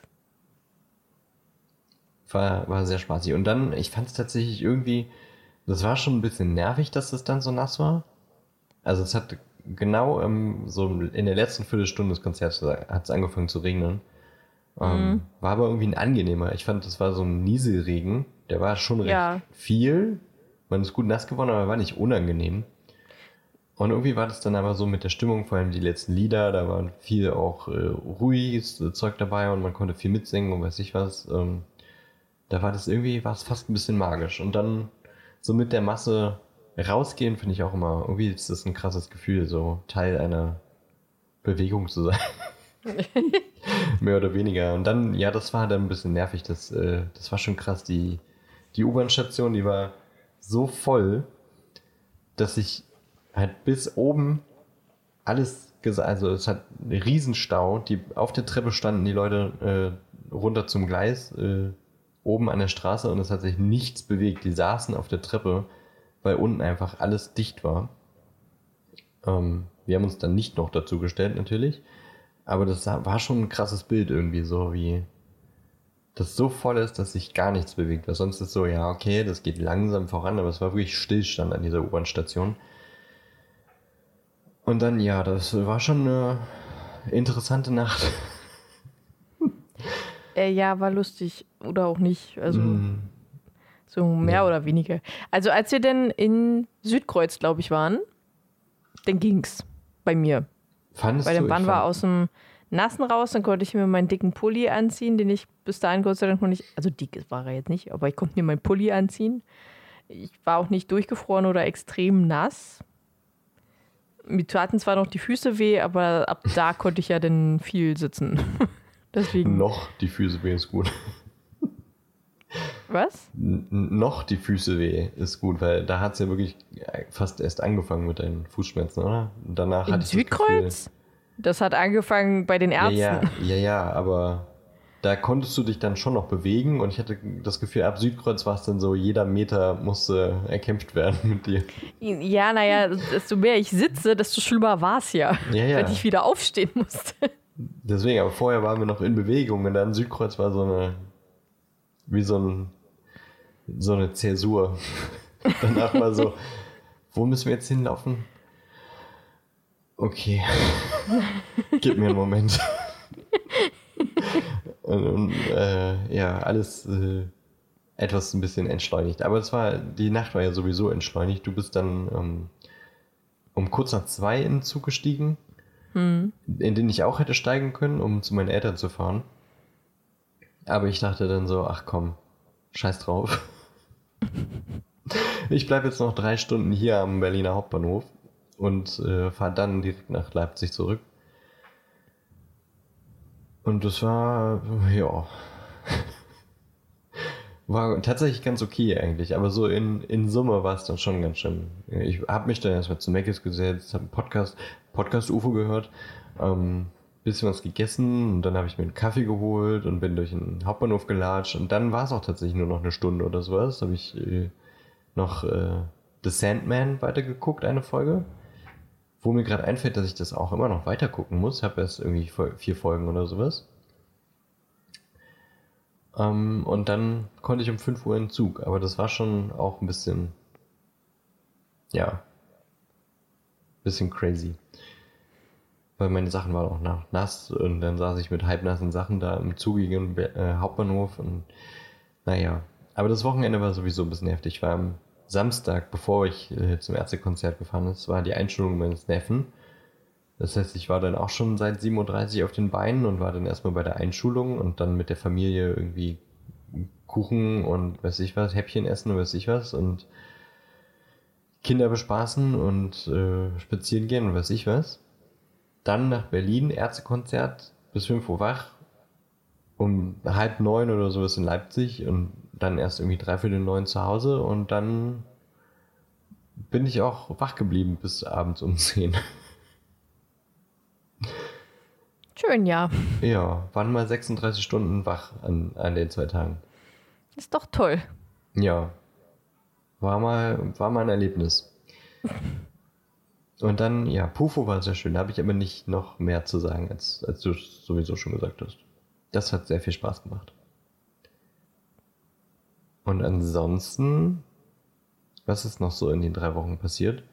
War, war sehr spaßig. Und dann, ich fand es tatsächlich irgendwie, das war schon ein bisschen nervig, dass das dann so nass war. Also es hat genau ähm, so in der letzten Viertelstunde des Konzerts hat es angefangen zu regnen. Ähm, Mhm. War aber irgendwie ein angenehmer. Ich fand, das war so ein Nieselregen. Der war schon recht Ja. viel. Man ist gut nass geworden, aber er war nicht unangenehm. Und irgendwie war das dann aber so mit der Stimmung, vor allem die letzten Lieder, da war viel auch äh, ruhiges Zeug dabei und man konnte viel mitsingen und weiß ich was. Ähm, da war das irgendwie, war es fast ein bisschen magisch. Und dann so mit der Masse rausgehen, finde ich auch immer, irgendwie ist das ein krasses Gefühl, so Teil einer Bewegung zu sein. Mehr oder weniger. Und dann, ja, das war dann ein bisschen nervig. Das, äh, das war schon krass. Die, die U-Bahn-Station, die war so voll, dass ich halt bis oben alles gesagt, also es hat einen Riesenstau. Die, auf der Treppe standen die Leute äh, runter zum Gleis, äh, oben an der Straße und es hat sich nichts bewegt. Die saßen auf der Treppe, weil unten einfach alles dicht war. Ähm, wir haben uns dann nicht noch dazu gestellt, natürlich. Aber das war schon ein krasses Bild irgendwie, so wie das so voll ist, dass sich gar nichts bewegt. Weil sonst ist so, ja, okay, das geht langsam voran, aber es war wirklich Stillstand an dieser U-Bahn-Station. Und dann, ja, das war schon eine interessante Nacht. Äh, ja, war lustig. Oder auch nicht. Also Mm, so mehr Ja. oder weniger. Also als wir dann in Südkreuz, glaube ich, waren, dann ging's bei mir. Fandest Weil ich wir fand- aus dem Nassen raus, dann konnte ich mir meinen dicken Pulli anziehen, den ich bis dahin Gott sei Dank noch nicht, also dick war er jetzt nicht, aber ich konnte mir meinen Pulli anziehen. Ich war auch nicht durchgefroren oder extrem nass. Mir taten zwar noch die Füße weh, aber ab da konnte ich ja dann viel sitzen. Deswegen. Noch die Füße weh ist gut. Was? N noch die Füße weh ist gut, weil da hat es ja wirklich fast erst angefangen mit deinen Fußschmerzen, oder? Und danach In hatte ich das Gefühl- Südkreuz? Das hat angefangen bei den Ja, Ärzten. ja, ja, ja, aber da konntest du dich dann schon noch bewegen und ich hatte das Gefühl, ab Südkreuz war es dann so, jeder Meter musste erkämpft werden mit dir. Ja, naja, desto mehr ich sitze, desto schlimmer war es ja, Ja, ja. wenn ich wieder aufstehen musste. Deswegen, aber vorher waren wir noch in Bewegung und dann Südkreuz war so eine, wie so, ein, so eine Zäsur. Danach war so, wo müssen wir jetzt hinlaufen? Okay, gib mir einen Moment. und, und äh, ja, alles äh, etwas ein bisschen entschleunigt. Aber es war, die Nacht war ja sowieso entschleunigt. Du bist dann ähm, um kurz nach zwei in den Zug gestiegen in den ich auch hätte steigen können, um zu meinen Eltern zu fahren. Aber ich dachte dann so, ach komm, scheiß drauf. Ich bleibe jetzt noch drei Stunden hier am Berliner Hauptbahnhof und äh, fahre dann direkt nach Leipzig zurück. Und das war, ja, war tatsächlich ganz okay eigentlich, aber so in, in Summe war es dann schon ganz schön. Ich habe mich dann erstmal zu Meckes gesetzt, habe einen Podcast, Podcast UFO gehört, ähm, bisschen was gegessen und dann habe ich mir einen Kaffee geholt und bin durch den Hauptbahnhof gelatscht und dann war es auch tatsächlich nur noch eine Stunde oder sowas. Habe ich äh, noch äh, The Sandman weitergeguckt, eine Folge. Wo mir gerade einfällt, dass ich das auch immer noch weiter gucken muss. Ich habe erst irgendwie vier Folgen oder sowas. Ähm, und dann konnte ich um 5 Uhr in den Zug. Aber das war schon auch ein bisschen, ja, bisschen crazy. Weil meine Sachen waren auch nass und dann saß ich mit halbnassen Sachen da im zugigen äh, Hauptbahnhof und naja. Aber das Wochenende war sowieso ein bisschen heftig. Ich war am Samstag, bevor ich äh, zum Ärztekonzert gefahren ist, war die Einschulung meines Neffen. Das heißt, ich war dann auch schon seit 7.30 Uhr auf den Beinen und war dann erstmal bei der Einschulung und dann mit der Familie irgendwie Kuchen und weiß ich was, Häppchen essen und weiß ich was und Kinder bespaßen und äh, spazieren gehen und weiß ich was. Dann nach Berlin, Ärztekonzert, bis 5 Uhr wach, um halb neun oder sowas in Leipzig und dann erst irgendwie dreiviertel neun zu Hause und dann bin ich auch wach geblieben bis abends um 10. Schön, ja. Ja, waren mal 36 Stunden wach an, an den zwei Tagen. Ist doch toll. Ja. War mal, war mal ein Erlebnis. Und dann, ja, Pufo war sehr schön. Da habe ich aber nicht noch mehr zu sagen, als, als du es sowieso schon gesagt hast. Das hat sehr viel Spaß gemacht. Und ansonsten, was ist noch so in den drei Wochen passiert?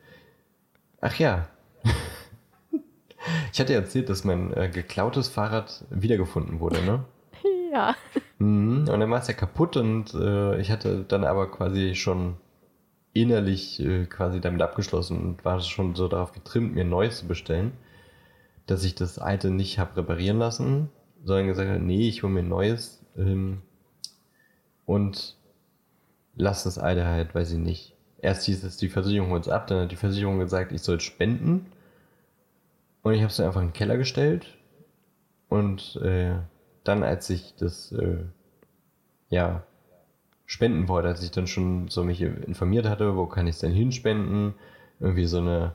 Ach ja. ich hatte erzählt, dass mein äh, geklautes Fahrrad wiedergefunden wurde, ne? Ja. Mhm. Und dann war es ja kaputt und äh, ich hatte dann aber quasi schon innerlich äh, quasi damit abgeschlossen und war schon so darauf getrimmt, mir ein neues zu bestellen, dass ich das alte nicht habe reparieren lassen, sondern gesagt habe, nee, ich hole mir ein neues ähm, und lass das alte halt, weiß ich nicht. Erst hieß es, die Versicherung holt es ab, dann hat die Versicherung gesagt, ich soll spenden und ich habe es dann einfach in den Keller gestellt und äh, dann, als ich das äh, ja spenden wollte, als ich dann schon so mich informiert hatte, wo kann ich es denn hinspenden, irgendwie so eine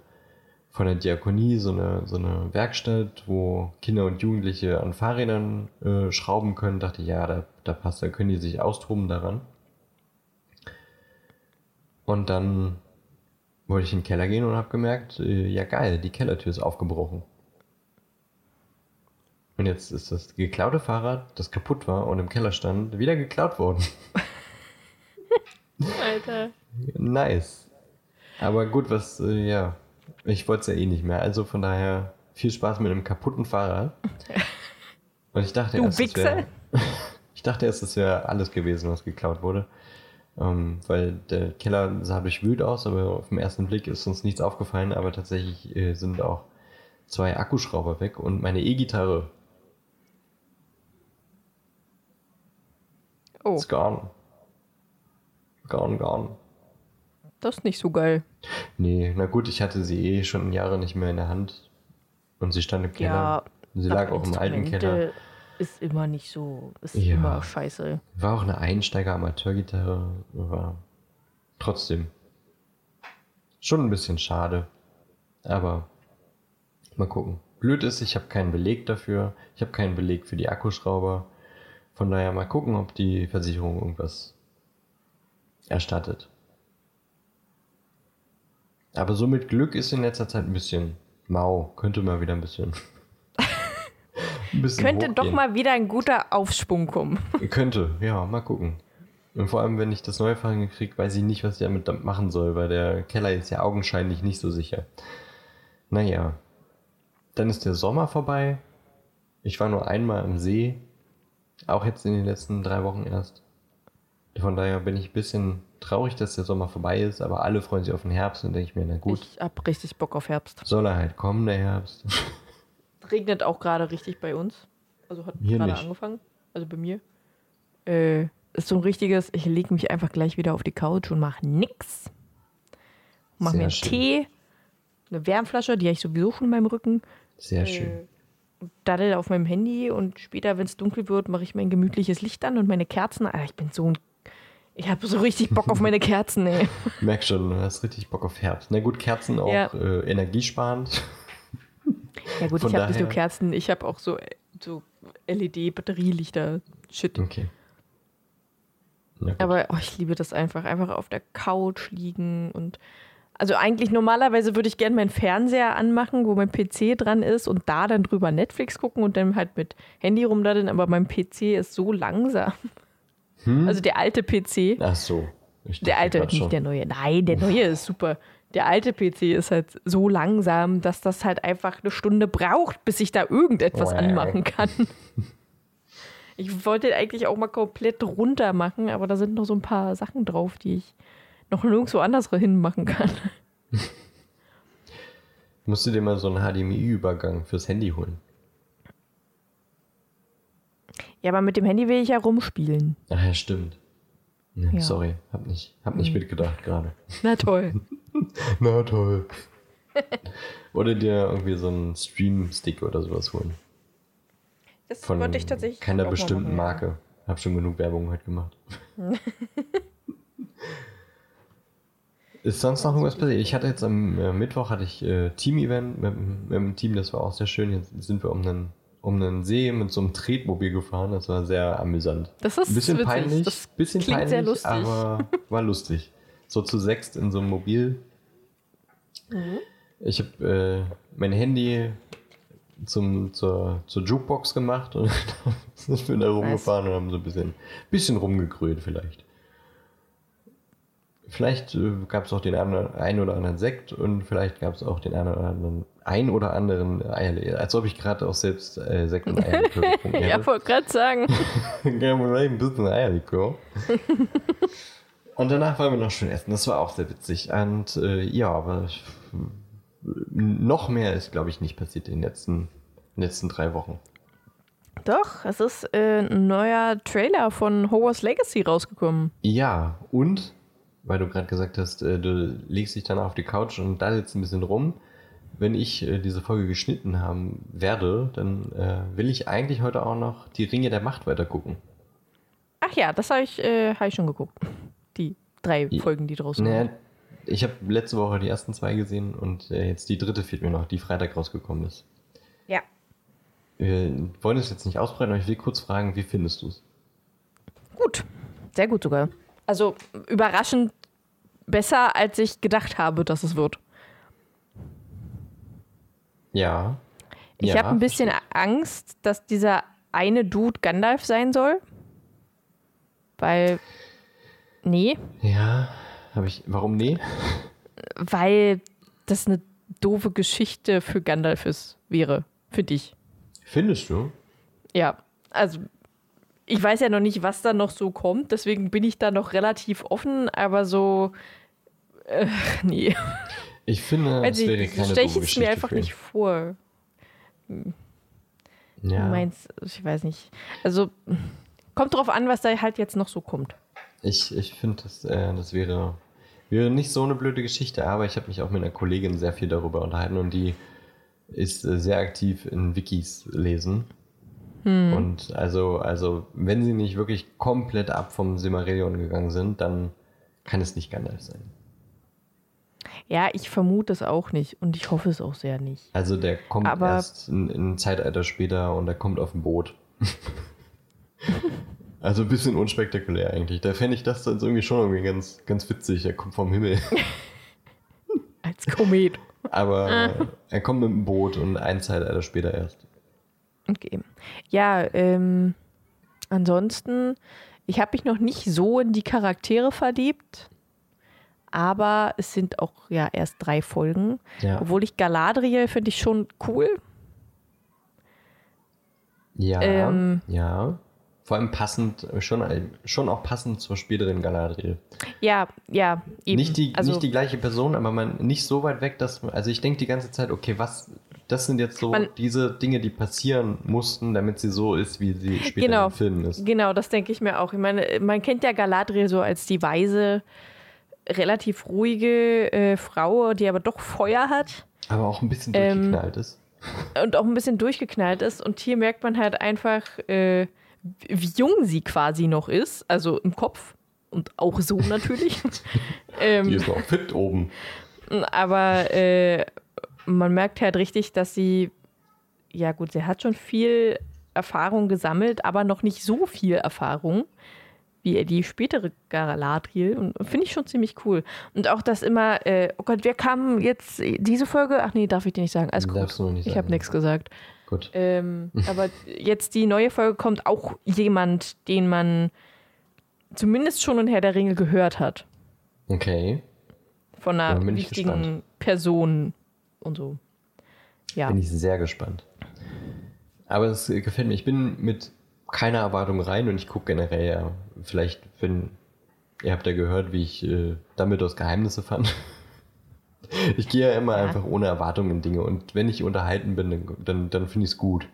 von der Diakonie so eine, so eine Werkstatt, wo Kinder und Jugendliche an Fahrrädern äh, schrauben können, dachte ich, ja, da, da passt, da können die sich austoben daran. Und dann wollte ich in den Keller gehen und habe gemerkt, äh, ja geil, die Kellertür ist aufgebrochen. Und jetzt ist das geklaute Fahrrad, das kaputt war und im Keller stand, wieder geklaut worden. Alter. Nice. Aber gut, was, äh, ja, ich wollte es ja eh nicht mehr. Also von daher viel Spaß mit einem kaputten Fahrrad. Und ich dachte Du erst, es Wichser. wäre, ich dachte erst, es wäre alles gewesen, was geklaut wurde. Ähm, weil der Keller sah durchwühlt aus, aber auf den ersten Blick ist uns nichts aufgefallen. Aber tatsächlich äh, sind auch zwei Akkuschrauber weg und meine E-Gitarre Oh, ist gone. Gone, gone. das ist nicht so geil. Nee, na gut, ich hatte sie eh schon Jahre nicht mehr in der Hand. Und sie stand im Keller. Ja, sie lag auch im alten Keller. Ist immer nicht so, ist Ja. immer scheiße. War auch eine Einsteiger-Amateurgitarre. War trotzdem schon ein bisschen schade. Aber mal gucken. Blöd ist, ich habe keinen Beleg dafür. Ich habe keinen Beleg für die Akkuschrauber. Von daher mal gucken, ob die Versicherung irgendwas erstattet. Aber so mit Glück ist in letzter Zeit ein bisschen mau. Könnte mal wieder ein bisschen. Könnte hochgehen. doch mal wieder ein guter Aufschwung kommen. Könnte, ja, mal gucken. Und vor allem, wenn ich das neue Fahrrad kriege, weiß ich nicht, was ich damit machen soll, weil der Keller ist ja augenscheinlich nicht so sicher. Naja. Dann ist der Sommer vorbei. Ich war nur einmal am See. Auch jetzt in den letzten drei Wochen erst. Von daher bin ich ein bisschen traurig, dass der Sommer vorbei ist, aber alle freuen sich auf den Herbst und denke ich mir, na gut. Ich hab richtig Bock auf Herbst. Soll er halt kommen, der Herbst. Regnet auch gerade richtig bei uns. Also hat gerade angefangen. Also bei mir. Äh, ist so ein richtiges, ich lege mich einfach gleich wieder auf die Couch und mache nix. Mach Sehr mir einen schön. Tee, eine Wärmflasche, die habe ich sowieso schon in meinem Rücken. Sehr äh, schön. Daddel auf meinem Handy und später, wenn es dunkel wird, mache ich mein gemütliches Licht an und meine Kerzen. Alter, ich bin so ein ich habe so richtig Bock auf meine Kerzen, ey. Merk schon, du hast richtig Bock auf Herbst. Na gut, Kerzen auch ja. äh, energiesparend. Ja gut, Von ich habe nicht nur Kerzen, ich habe auch so, so LED-Batterielichter. Shit. Okay. Aber oh, ich liebe das einfach. Einfach auf der Couch liegen und also eigentlich normalerweise würde ich gerne meinen Fernseher anmachen, wo mein PC dran ist und da dann drüber Netflix gucken und dann halt mit Handy rumdaddeln, aber mein PC ist so langsam. Hm? Also der alte PC. Ach so. der alte, nicht der neue. Nein, der neue ist super. Der alte PC ist halt so langsam, dass das halt einfach eine Stunde braucht, bis ich da irgendetwas wow. anmachen kann. Ich wollte eigentlich auch mal komplett runter machen, aber da sind noch so ein paar Sachen drauf, die ich noch nirgendwo anders hin machen kann. Musst du dir mal so einen HDMI-Übergang fürs Handy holen? Ja, aber mit dem Handy will ich ja rumspielen. Ach ja, stimmt. Nee, ja. Sorry, hab nicht, hab nicht mhm. mitgedacht gerade. Na toll. Na toll. oder dir irgendwie so einen Stream-Stick oder sowas holen. Das Von wollte ich tatsächlich. Keiner bestimmten machen, Marke. Ja. Hab schon genug Werbung heute gemacht. Ist sonst noch irgendwas passiert? Ich hatte jetzt am äh, Mittwoch hatte ich äh, Team-Event mit, mit dem Team, das war auch sehr schön. Jetzt sind wir um einen um einen See mit so einem Tretmobil gefahren. Das war sehr amüsant. Das ist ein bisschen witzig. peinlich, das bisschen klingt peinlich, sehr lustig. aber war lustig. So zu sechst in so einem Mobil. Mhm. Ich habe äh, mein Handy zum, zur, zur Jukebox gemacht und sind wir da rumgefahren und haben so ein bisschen, bisschen rumgegrölt vielleicht. Vielleicht äh, gab es auch den einen oder anderen Sekt und vielleicht gab es auch den einen oder anderen, ein oder anderen Eierlikör. Als ob ich gerade auch selbst äh, Sekt und Eierlikör getrunken hätte. ja, wollte gerade sagen. ein bisschen Eierlikör. und danach wollen wir noch schön essen. Das war auch sehr witzig. Und äh, ja, aber noch mehr ist, glaube ich, nicht passiert in den letzten, letzten drei Wochen. Doch, es ist äh, ein neuer Trailer von Hogwarts Legacy rausgekommen. Ja, und weil du gerade gesagt hast, äh, du legst dich dann auf die Couch und da sitzt ein bisschen rum. Wenn ich äh, diese Folge geschnitten haben werde, dann äh, will ich eigentlich heute auch noch die Ringe der Macht weiter gucken. Ach ja, das habe ich, äh, hab ich schon geguckt. Die drei ja, Folgen, die draußen naja, Ich habe letzte Woche die ersten zwei gesehen und äh, jetzt die dritte fehlt mir noch, die Freitag rausgekommen ist. Ja. Wir wollen es jetzt nicht ausbreiten, aber ich will kurz fragen, wie findest du es? Gut, sehr gut sogar. Also überraschend besser, als ich gedacht habe, dass es wird. Ja. Ich ja, habe ein bisschen verstehe. Angst, dass dieser eine Dude Gandalf sein soll. Weil. Nee. Ja, habe ich. Warum nee? Weil das eine doofe Geschichte für Gandalf ist, wäre. Für dich. Findest du? Ja. Also ich weiß ja noch nicht, was da noch so kommt, deswegen bin ich da noch relativ offen, aber so, äh, nee. Ich finde, es wäre keine stelle ich es mir einfach nicht vor. Ja. Du meinst, ich weiß nicht. Also, kommt drauf an, was da halt jetzt noch so kommt. Ich, ich finde, das, äh, das wäre, wäre nicht so eine blöde Geschichte, aber ich habe mich auch mit einer Kollegin sehr viel darüber unterhalten und die ist äh, sehr aktiv in Wikis lesen. Hm. Und also, also, wenn sie nicht wirklich komplett ab vom Silmarillion gegangen sind, dann kann es nicht Gandalf sein. Ja, ich vermute es auch nicht und ich hoffe es auch sehr nicht. Also der kommt Aber erst ein, Zeitalter später und er kommt auf ein Boot. Also ein bisschen unspektakulär eigentlich. Da fände ich das dann irgendwie schon irgendwie ganz, ganz witzig. Er kommt vom Himmel. Als Komet. Aber äh, er kommt mit dem Boot und ein Zeitalter später erst. Okay. Ja, ähm, ansonsten, ich habe mich noch nicht so in die Charaktere verliebt, aber es sind auch ja erst drei Folgen. Ja. Obwohl ich Galadriel finde ich schon cool. Ja, Ähm. ja. Vor allem passend, schon, schon auch passend zur späteren Galadriel. Ja, ja, eben. Nicht die, also, nicht die gleiche Person, aber man nicht so weit weg, dass man, also ich denke die ganze Zeit, okay, was, das sind jetzt so Man- diese Dinge, die passieren mussten, damit sie so ist, wie sie später Genau. den Filmen ist. Genau, das denke ich mir auch. Ich meine, man kennt ja Galadriel so als die weise, relativ ruhige äh, Frau, die aber doch Feuer hat Aber auch ein bisschen Ähm, durchgeknallt ist. und auch ein bisschen durchgeknallt ist. Und hier merkt man halt einfach, äh, wie jung sie quasi noch ist, also im Kopf und auch so natürlich. Die ähm, ist noch fit oben. aber äh, man merkt halt richtig, dass sie, ja gut, sie hat schon viel Erfahrung gesammelt, aber noch nicht so viel Erfahrung wie die spätere Galadriel. Und finde ich schon ziemlich cool. Und auch, dass immer, äh, oh Gott, wer kam jetzt diese Folge? Ach nee, darf ich dir nicht sagen. Alles gut. Darfst nicht Ich habe nichts gesagt. Gut. Ähm, aber jetzt die neue Folge kommt auch jemand, den man zumindest schon in Herr der Ringe gehört hat. Okay. Von einer ich wichtigen gespannt. Person und so. Ja. Bin ich sehr gespannt. Aber es gefällt mir. Ich bin mit keiner Erwartung rein und ich gucke generell ja, vielleicht, wenn, ihr habt ja gehört, wie ich äh, Dumbledores Geheimnisse fand. Ich gehe ja immer Ja. einfach ohne Erwartungen in Dinge und wenn ich unterhalten bin, dann, dann, finde ich es gut.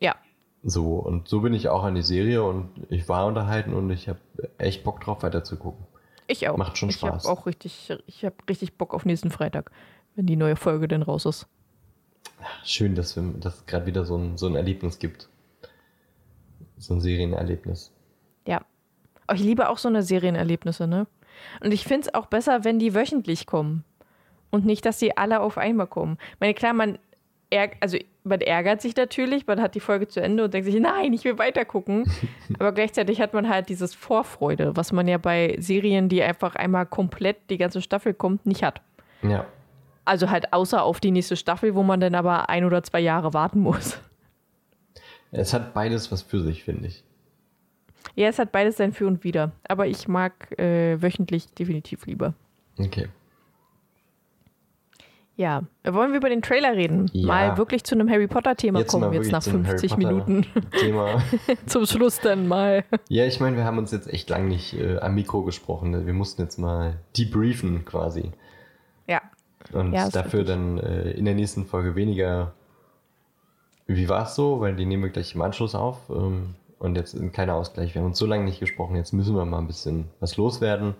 Ja. So, und so bin ich auch an die Serie und ich war unterhalten und ich habe echt Bock drauf, weiter zu gucken. Ich auch. Macht schon ich Spaß. Ich habe auch richtig, ich habe richtig Bock auf nächsten Freitag, wenn die neue Folge denn raus ist. Schön, dass wir- dass es gerade wieder so ein, so ein Erlebnis gibt. So ein Serienerlebnis. Ja. Aber ich liebe auch so eine Serienerlebnisse, ne? Und ich finde es auch besser, wenn die wöchentlich kommen. Und nicht, dass sie alle auf einmal kommen. Ich meine, klar, man, ärg also, man ärgert sich natürlich, man hat die Folge zu Ende und denkt sich, nein, ich will weiter gucken. Aber gleichzeitig hat man halt dieses Vorfreude, was man ja bei Serien, die einfach einmal komplett die ganze Staffel kommt, nicht hat. Ja. Also halt außer auf die nächste Staffel, wo man dann aber ein oder zwei Jahre warten muss. Es hat beides was für sich, finde ich. Ja, es hat beides sein Für und Wider. Aber ich mag äh, wöchentlich definitiv lieber. Okay. Ja, wollen wir über den Trailer reden? Ja. Mal wirklich zu einem Harry Potter-Thema Jetzt kommen, jetzt nach zu einem Harry 50 Potter Minuten. Thema. Zum Schluss dann mal. Ja, ich meine, wir haben uns jetzt echt lang nicht äh, am Mikro gesprochen. Wir mussten jetzt mal debriefen quasi. Ja. Und Ja, dafür dann äh, in der nächsten Folge weniger. Wie war es so? Weil die nehmen wir gleich im Anschluss auf. Ähm, und jetzt ein kleiner Ausgleich. Wir haben uns so lange nicht gesprochen. Jetzt müssen wir mal ein bisschen was loswerden.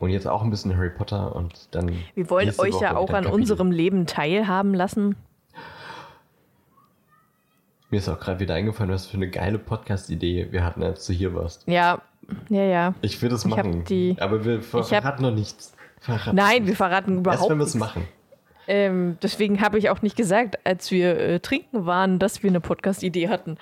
Und jetzt auch ein bisschen Harry Potter und dann. Wir wollen euch ja Woche auch wieder an Kapitel. unserem Leben teilhaben lassen. Mir ist auch gerade wieder eingefallen, was für eine geile Podcast-Idee wir hatten, als du hier warst. Ja, ja, ja. Ich will das machen. die- aber wir hab- verraten noch nichts. Verraten Nein, wir nichts. verraten Erst überhaupt wenn wir es nichts. machen. Ähm, deswegen habe ich auch nicht gesagt, als wir äh, trinken waren, dass wir eine Podcast-Idee hatten.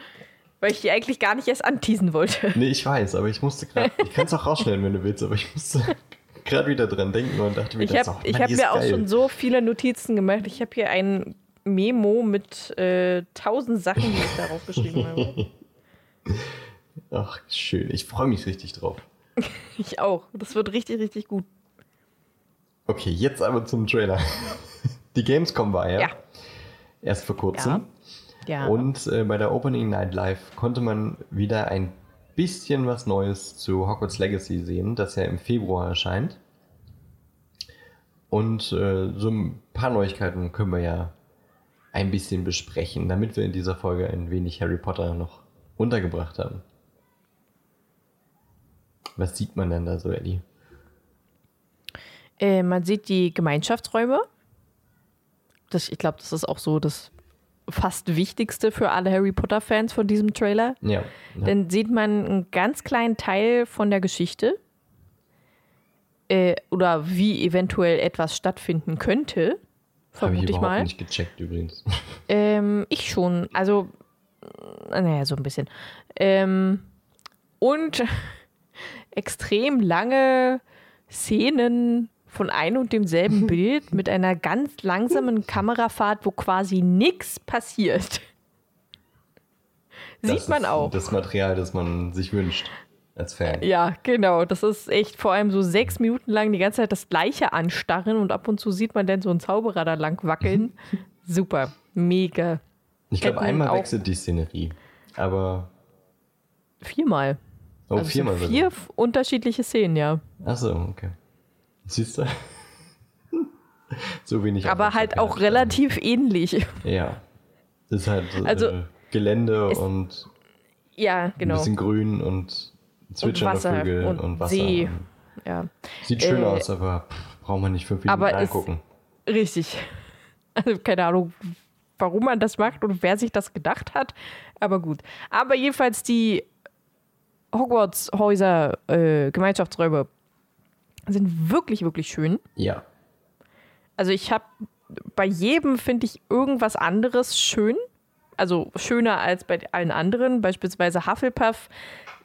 Weil ich die eigentlich gar nicht erst anteasen wollte. Nee, ich weiß, aber ich musste gerade. Ich kann es auch rausschneiden, wenn du willst, aber ich musste gerade wieder dran denken und dachte mir, Ich das habe hab mir ist auch geil. schon so viele Notizen gemacht. Ich habe hier ein Memo mit äh, tausend Sachen, die ich darauf geschrieben habe. Ach, schön. Ich freue mich richtig drauf. Ich auch. Das wird richtig, richtig gut. Okay, jetzt aber zum Trailer. Die Gamescom war ja, Ja. erst vor kurzem. Ja. Und äh, bei der Opening Night Live konnte man wieder ein bisschen was Neues zu Hogwarts Legacy sehen, das ja im Februar erscheint. Und äh, so ein paar Neuigkeiten können wir ja ein bisschen besprechen, damit wir in dieser Folge ein wenig Harry Potter noch untergebracht haben. Was sieht man denn da so, Ellie? Äh, man sieht die Gemeinschaftsräume. Das, ich glaube, das ist auch so das fast Wichtigste für alle Harry Potter-Fans von diesem Trailer. Ja. ja. Dann sieht man einen ganz kleinen Teil von der Geschichte. Äh, oder wie eventuell etwas stattfinden könnte. Ich Vermute ich überhaupt mal. nicht gecheckt übrigens. Ähm, ich schon. Also, naja, so ein bisschen. Ähm, und extrem lange Szenen von ein und demselben Bild mit einer ganz langsamen Kamerafahrt, wo quasi nichts passiert. Sieht Das man ist auch. Das Material, das man sich wünscht als Fan. Ja, genau. Das ist echt vor allem so sechs Minuten lang die ganze Zeit das Gleiche anstarren und ab und zu sieht man dann so einen Zauberer da lang wackeln. Super. Mega. Ich glaube, einmal auch- wechselt die Szenerie. Aber. Viermal. Oh, Also es viermal vier unterschiedliche Szenen, ja. Achso, okay. Siehst du? so wenig. Aber halt auch Aufmerksamkeit. relativ ähnlich. Ja. Ist halt Also, äh, Gelände es- und Ja, ein genau. bisschen grün und zwitschernde Wasser Vögel und und, Wasser. See. Ja, Sieht schön Äh, aus, aber pff, braucht man nicht fünf Minuten angucken. richtig. Also keine Ahnung, warum man das macht und wer sich das gedacht hat. Aber gut. Aber jedenfalls die Hogwarts-Häuser, äh, Gemeinschaftsräume sind wirklich, wirklich schön. Ja. Also ich habe bei jedem finde ich irgendwas anderes schön. Also schöner als bei allen anderen. Beispielsweise Hufflepuff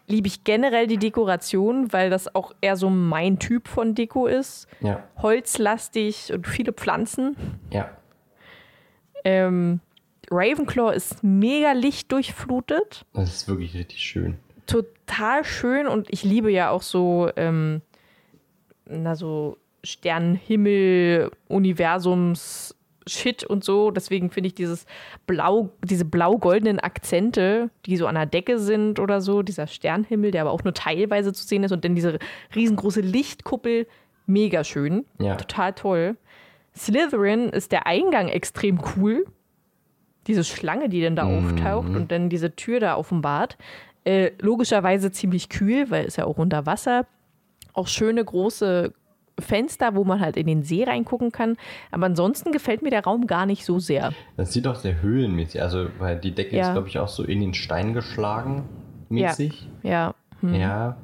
liebe ich generell die Dekoration, weil das auch eher so mein Typ von Deko ist. Ja. Holzlastig und viele Pflanzen. Ja. Ähm, Ravenclaw ist mega lichtdurchflutet. Das ist wirklich richtig schön. Total schön und ich liebe ja auch so, ähm, na, so Sternenhimmel, Universums, Shit und so. Deswegen finde ich dieses blau, diese blau-goldenen Akzente, die so an der Decke sind oder so, dieser Sternenhimmel, der aber auch nur teilweise zu sehen ist und dann diese riesengroße Lichtkuppel, mega schön. Ja. Total toll. Slytherin ist der Eingang extrem cool. Diese Schlange, die dann da auftaucht und dann diese Tür da offenbart. Äh, logischerweise ziemlich kühl, weil es ja auch unter Wasser. Auch schöne große Fenster, wo man halt in den See reingucken kann. Aber ansonsten gefällt mir der Raum gar nicht so sehr. Das sieht auch sehr höhlenmäßig, also weil die Decke ist, Ja. glaube ich, auch so in den Stein geschlagen mäßig. Ja. Ja.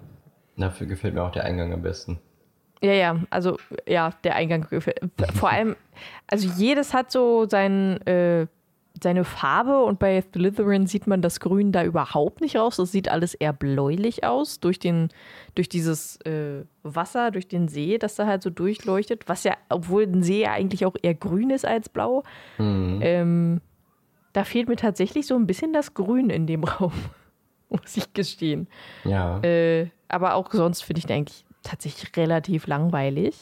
Dafür gefällt mir auch der Eingang am besten. Ja, ja, also ja, der Eingang gefällt. Vor allem, also jedes hat so sein, äh, seine Farbe und bei Slytherin sieht man das Grün da überhaupt nicht raus. Das sieht alles eher bläulich aus durch, den, durch dieses äh, Wasser, durch den See, das da halt so durchleuchtet. Was ja, obwohl ein See ja eigentlich auch eher grün ist als blau, ähm, da fehlt mir tatsächlich so ein bisschen das Grün in dem Raum, muss ich gestehen. Ja. Äh, aber auch sonst finde ich den eigentlich tatsächlich relativ langweilig.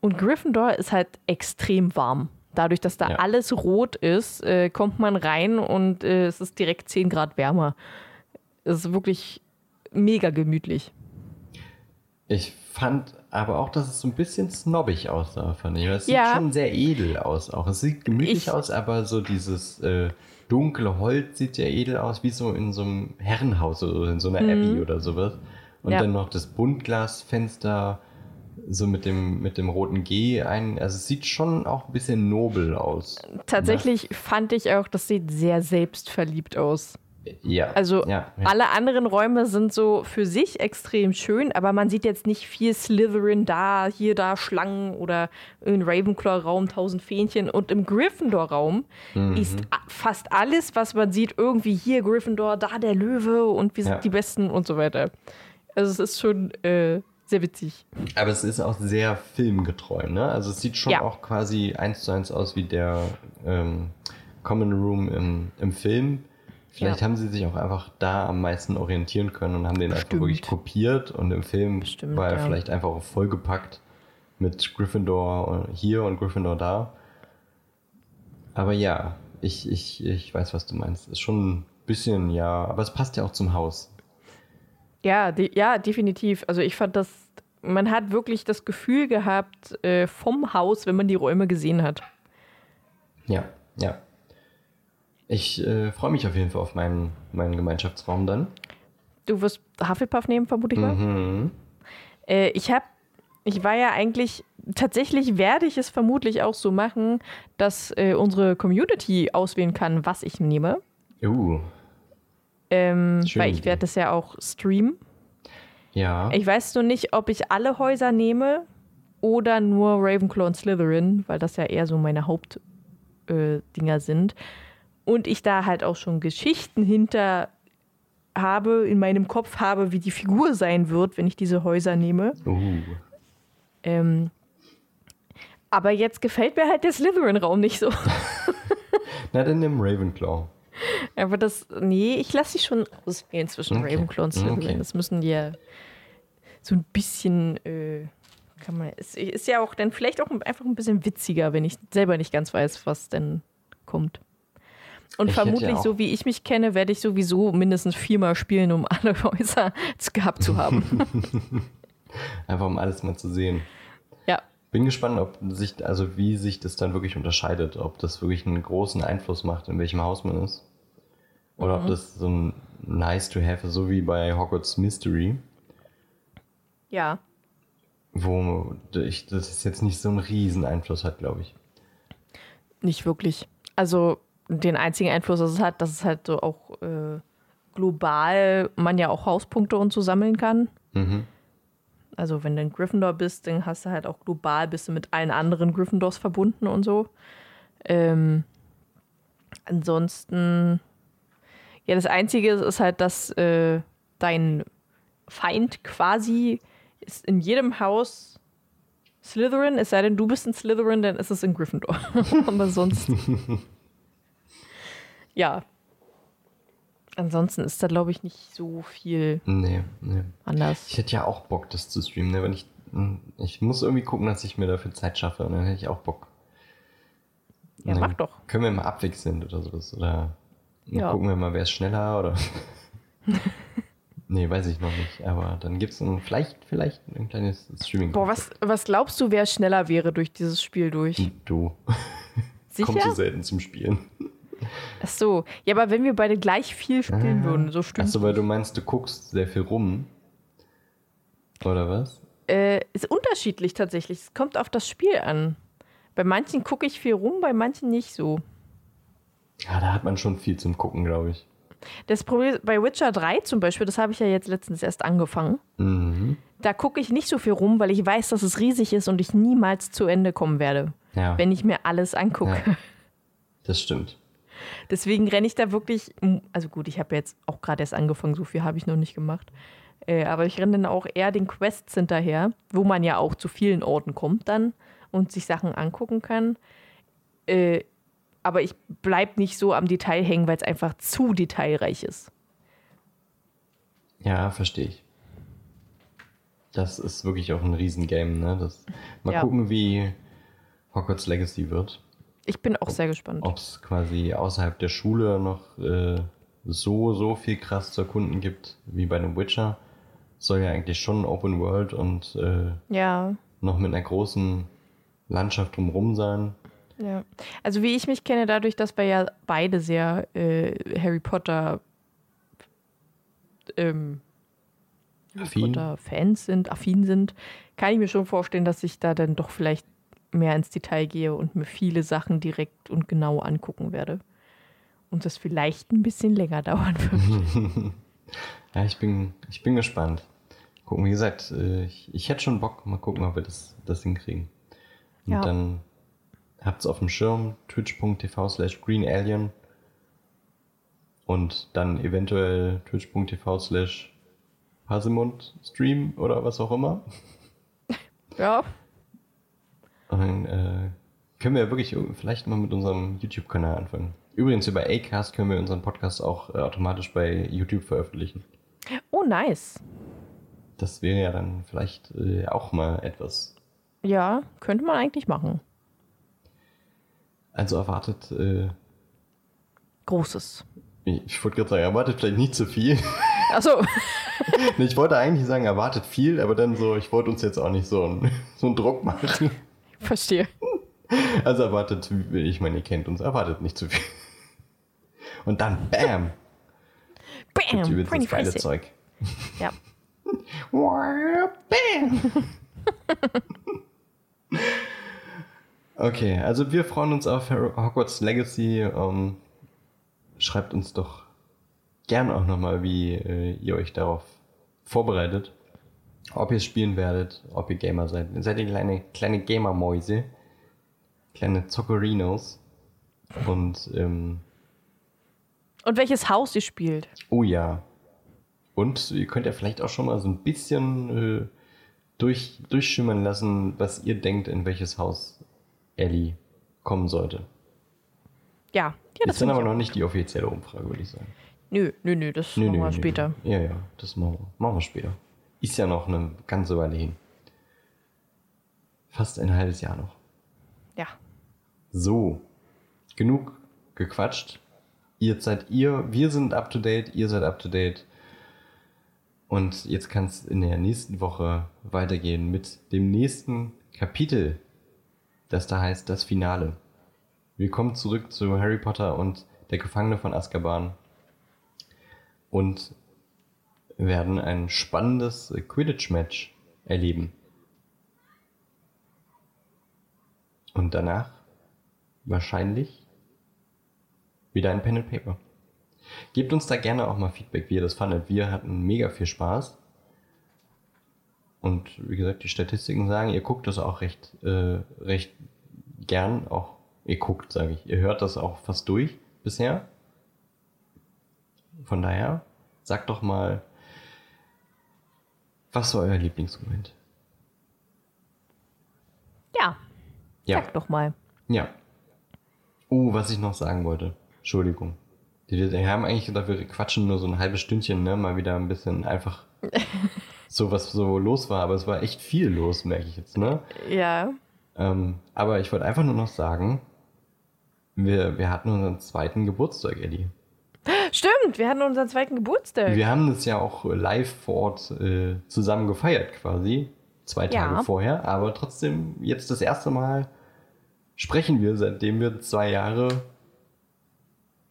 Und Gryffindor ist halt extrem warm. Dadurch, dass da Ja. alles rot ist, äh, kommt man rein und äh, es ist direkt 10 Grad wärmer. Es ist wirklich mega gemütlich. Ich fand aber auch, dass es so ein bisschen snobbig aussah, fand ich. Es sieht Ja. schon sehr edel aus auch. Es sieht gemütlich Ich- aus, aber so dieses äh, dunkle Holz sieht ja edel aus, wie so in so einem Herrenhaus oder in so einer Abbey oder sowas. Und Mhm. Ja. dann noch das Buntglasfenster so mit dem, mit dem roten G ein. Also es sieht schon auch ein bisschen nobel aus. Tatsächlich fand ich auch, das sieht sehr selbstverliebt aus. Ja. Also ja, ja. alle anderen Räume sind so für sich extrem schön, aber man sieht jetzt nicht viel Slytherin da, hier da Schlangen oder im Ravenclaw-Raum tausend Fähnchen und im Gryffindor-Raum Mhm. ist fast alles, was man sieht, irgendwie hier Gryffindor, da der Löwe und wir sind Ja. die Besten und so weiter. Also es ist schon äh, sehr witzig. Aber es ist auch sehr filmgetreu, ne? Also es sieht schon Ja. auch quasi eins zu eins aus wie der ähm, Common Room im, im Film. Vielleicht Ja. haben sie sich auch einfach da am meisten orientieren können und haben den einfach Bestimmt. wirklich kopiert und im Film Bestimmt, war er ja. vielleicht einfach auch vollgepackt mit Gryffindor hier und Gryffindor da. Aber ja, ich, ich, ich weiß, was du meinst. Ist schon ein bisschen, ja, aber es passt ja auch zum Haus. Ja, de ja, definitiv. Also ich fand das, man hat wirklich das Gefühl gehabt äh, vom Haus, wenn man die Räume gesehen hat. Ja, ja. Ich äh, freue mich auf jeden Fall auf meinen, meinen Gemeinschaftsraum dann. Du wirst Hufflepuff nehmen, vermute ich mal. Mhm. Äh, ich habe, ich war ja eigentlich, tatsächlich werde ich es vermutlich auch so machen, dass äh, unsere Community auswählen kann, was ich nehme. Uh, Ähm, weil ich werde das ja auch streamen. Ja. Ich weiß nur nicht, ob ich alle Häuser nehme oder nur Ravenclaw und Slytherin, weil das ja eher so meine Hauptdinger äh, sind. und ich da halt auch schon Geschichten hinter habe, in meinem Kopf habe, wie die Figur sein wird, wenn ich diese Häuser nehme. Uh. Ähm, aber jetzt gefällt mir halt der Slytherin-Raum nicht so. Na, dann nimm Ravenclaw. Aber das, nee, ich lasse sie schon auswählen zwischen Okay. Ravenclaw und Slytherin. Okay. Das müssen die ja so ein bisschen, äh, kann man, es ist ja auch dann vielleicht auch einfach ein bisschen witziger, wenn ich selber nicht ganz weiß, was denn kommt. Und Ich vermutlich, ja so wie ich mich kenne, werde ich sowieso mindestens viermal spielen, um alle Häuser gehabt zu haben. Einfach um alles mal zu sehen. ja. Bin gespannt, ob sich, also wie sich das dann wirklich unterscheidet, ob das wirklich einen großen Einfluss macht, in welchem Haus man ist. Oder Mhm. ob das so ein nice to have ist, so wie bei Hogwarts Mystery, Ja. wo ich, das ist jetzt nicht so einen riesen Einfluss hat, glaube ich. Nicht wirklich. Also den einzigen Einfluss, das es hat, dass es halt so auch äh, global man ja auch Hauspunkte und so sammeln kann. Mhm. Also wenn du ein Gryffindor bist, dann hast du halt auch global bist du mit allen anderen Gryffindors verbunden und so. Ähm, ansonsten, ja, das Einzige ist halt, dass äh, dein Feind quasi ist in jedem Haus Slytherin, es sei denn, du bist ein Slytherin, dann ist es in Gryffindor. Aber sonst. ja. Ansonsten ist da, glaube ich, nicht so viel Nee, nee. anders. Ich hätte ja auch Bock, das zu streamen, ne? Wenn ich, ich muss irgendwie gucken, dass ich mir dafür Zeit schaffe und dann hätte ich auch Bock. Ja, mach doch. Können wir mal abwechselnd oder sowas. Oder Ja. gucken wir mal, wer ist schneller oder. nee, weiß ich noch nicht. Aber dann gibt es vielleicht, vielleicht ein kleines Streaming. Boah, was, was glaubst du, wer schneller wäre durch dieses Spiel durch? Du. Sicher? Kommst du selten zum Spielen. Ach so. Ja, aber wenn wir beide gleich viel spielen würden, so stimmt. Achso, weil du meinst, du guckst sehr viel rum. Oder was? Äh, ist unterschiedlich tatsächlich. Es kommt auf das Spiel an. Bei manchen gucke ich viel rum, bei manchen nicht so. Ja, da hat man schon viel zum Gucken, glaube ich. Das Problem bei Witcher 3 zum Beispiel, das habe ich ja jetzt letztens erst angefangen. Mhm. Da gucke ich nicht so viel rum, weil ich weiß, dass es riesig ist und ich niemals zu Ende kommen werde, Ja, wenn ich mir alles angucke. Ja. das stimmt. Deswegen renne ich da wirklich, also gut, ich habe jetzt auch gerade erst angefangen, so viel habe ich noch nicht gemacht. Äh, aber ich renne dann auch eher den Quests hinterher, wo man ja auch zu vielen Orten kommt dann und sich Sachen angucken kann. Äh, aber ich bleibe nicht so am Detail hängen, weil es einfach zu detailreich ist. Ja, verstehe ich. Das ist wirklich auch ein Riesengame, ne? Das, mal Ja. gucken, wie Hogwarts Legacy wird. Ich bin auch sehr gespannt. Ob es quasi außerhalb der Schule noch äh, so, so viel krass zu erkunden gibt wie bei einem Witcher. Soll ja eigentlich schon Open World und äh, Ja, noch mit einer großen Landschaft drumherum sein. Ja. Also wie ich mich kenne, dadurch, dass wir ja beide sehr äh, Harry Potter ähm, Affin. Potter Fans sind, affin sind, kann ich mir schon vorstellen, dass ich da dann doch vielleicht mehr ins Detail gehe und mir viele Sachen direkt und genau angucken werde. Und das vielleicht ein bisschen länger dauern wird. Ja, ich bin, ich bin gespannt. Gucken, wie gesagt, äh, ich, ich hätte schon Bock, mal gucken, ob wir das, das hinkriegen. Und Ja. dann habt's auf dem Schirm twitch.tv slash greenalien und dann eventuell twitch.tv slash Haselmund Stream oder was auch immer. ja, Und dann äh, können wir wirklich vielleicht mal mit unserem YouTube-Kanal anfangen. Übrigens, über Acast können wir unseren Podcast auch äh, automatisch bei YouTube veröffentlichen. oh nice. Das wäre ja dann vielleicht äh, auch mal etwas. Ja, könnte man eigentlich machen. Also erwartet, äh, Großes. ich wollte gerade sagen, erwartet vielleicht nicht zu viel. Achso, ich wollte eigentlich sagen, erwartet viel, aber dann so, ich wollte uns jetzt auch nicht so einen, so einen Druck machen. verstehe. Also erwartet, ich meine, ihr kennt uns, erwartet nicht zu viel. Und dann, bam, Bam, übrigens pretty das geile. Zeug. Ja. Bam. Okay, also wir freuen uns auf Hogwarts Legacy. Ähm, schreibt uns doch gern auch nochmal, wie äh, ihr euch darauf vorbereitet. Ob ihr spielen werdet, ob ihr Gamer seid. Seid ihr kleine, kleine Gamer-Mäuse? Kleine Zoccorinos? Und ähm, Und welches Haus ihr spielt. Oh ja. Und ihr könnt ja vielleicht auch schon mal so ein bisschen äh, durch, durchschimmern lassen, was ihr denkt, in welches Haus Ellie kommen sollte. Ja, ja das ist dann aber noch nicht die offizielle Umfrage, würde ich sagen. Nö, nö, nö, das Nö, machen nö, wir nö. später. Ja, ja, das machen wir, machen wir später. Ist ja noch eine ganze Weile hin. Fast ein halbes Jahr noch. Ja. So, genug gequatscht. Ihr seid ihr, wir sind up to date, ihr seid up to date. Und jetzt kann es in der nächsten Woche weitergehen mit dem nächsten Kapitel, das da heißt das Finale. Wir kommen zurück zu Harry Potter und der Gefangene von Azkaban und werden ein spannendes Quidditch-Match erleben. Und danach wahrscheinlich wieder ein Pen and Paper. Gebt uns da gerne auch mal Feedback, wie ihr das fandet. Wir hatten mega viel Spaß. Und wie gesagt, die Statistiken sagen, ihr guckt das auch recht, äh, recht gern. Auch ihr guckt, sage ich. Ihr hört das auch fast durch bisher. Von daher, sagt doch mal, was war euer Lieblingsmoment? Ja, Ja. sag doch mal. Ja. Oh, was ich noch sagen wollte. Entschuldigung. Die, die haben eigentlich gedacht, wir quatschen nur so ein halbes Stündchen, ne? Mal wieder ein bisschen einfach so, was so los war. Aber es war echt viel los, merke ich jetzt, ne? Ja. Ähm, aber ich wollte einfach nur noch sagen, wir, wir hatten unseren zweiten Geburtstag, Eddie. Stimmt, wir hatten unseren zweiten Geburtstag. Wir haben das ja auch live vor Ort äh, zusammen gefeiert quasi. Zwei Tage Ja. vorher. Aber trotzdem, jetzt das erste Mal sprechen wir, seitdem wir zwei Jahre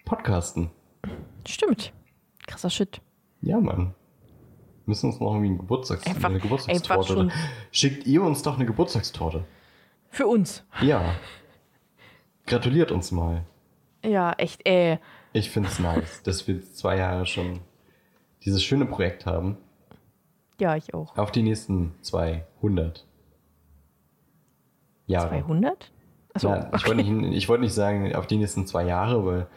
podcasten. Stimmt. Krasser Shit. Ja, Mann. Müssen uns noch irgendwie ein Geburtstags Einfach- eine Geburtstagstorte. Schickt ihr uns doch eine Geburtstagstorte. Für uns. Ja. Gratuliert uns mal. Ja, echt, äh. Ich finde es nice, dass wir zwei Jahre schon dieses schöne Projekt haben. Ja, ich auch. Auf die nächsten 200 Jahre. 200? Achso, Ja, ich wollte nicht, ich wollte nicht sagen, auf die nächsten zwei Jahre, weil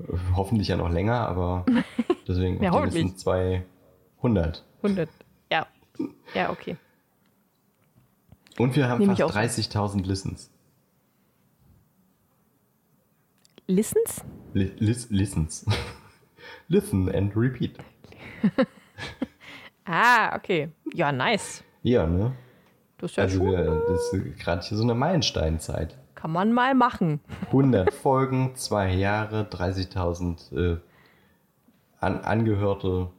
äh, hoffentlich ja noch länger, aber deswegen Ja, auf die nächsten 200. 100. Ja. Ja, okay. Und wir haben Nehme ich fast auch. 30.000 Listens. Listens? Li lis listens. Listen and repeat. Ah, okay. Ja, nice. Ja, ne? Das ist ja Also schon, wir, das ist gerade hier so eine Meilensteinzeit. kann man mal machen. 100 Folgen, zwei Jahre, 30.000 äh, an, angehörte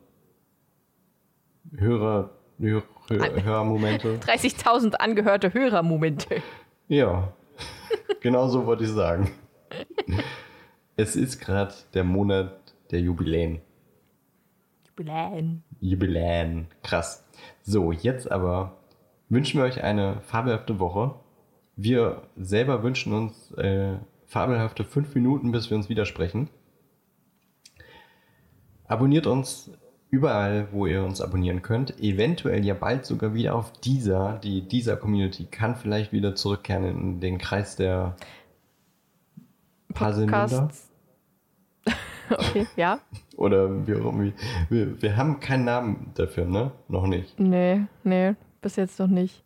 Hörer, Hör, Hör, Hörmomente. 30.000 angehörte Hörermomente. Ja, genau so wollte ich sagen. Es ist gerade der Monat der Jubiläen. Jubiläen. Jubiläen. Krass. So, jetzt aber wünschen wir euch eine fabelhafte Woche. Wir selber wünschen uns äh, fabelhafte fünf Minuten, bis wir uns widersprechen. Abonniert uns überall, wo ihr uns abonnieren könnt. Eventuell ja bald sogar wieder auf dieser. Die dieser Community kann vielleicht wieder zurückkehren in den Kreis der Puzzlemünder. Okay, ja. Oder wie auch immer. Wir, wir haben keinen Namen dafür, ne? Noch nicht. Nee, nee, bis jetzt noch nicht.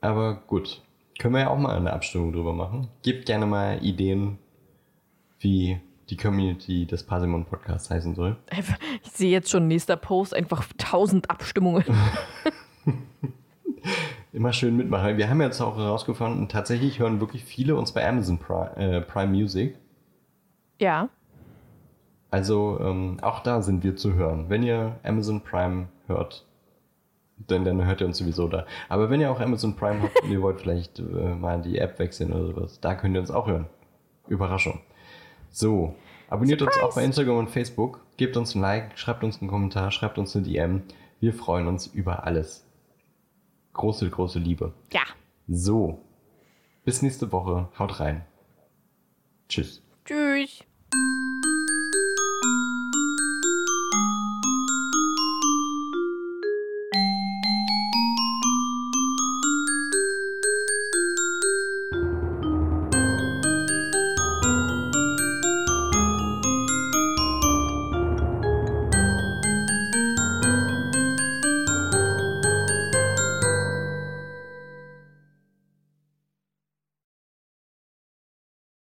Aber gut. Können wir ja auch mal eine Abstimmung drüber machen. Gebt gerne mal Ideen, wie die Community des Parsimon Podcasts heißen soll. Ich sehe jetzt schon nächster Post, einfach 1000 Abstimmungen. Immer schön mitmachen. Wir haben jetzt auch herausgefunden, tatsächlich hören wirklich viele uns bei Amazon Prime, äh, Prime Music. Ja, Also ähm, auch da sind wir zu hören. Wenn ihr Amazon Prime hört, dann, dann hört ihr uns sowieso da. Aber wenn ihr auch Amazon Prime habt und ihr wollt vielleicht äh, mal die App wechseln oder sowas, da könnt ihr uns auch hören. Überraschung. So, abonniert uns auch bei Instagram und Facebook, gebt uns ein Like, schreibt uns einen Kommentar, schreibt uns eine DM. Wir freuen uns über alles. Große, große Liebe. ja. So, bis nächste Woche. Haut rein. Tschüss. Tschüss.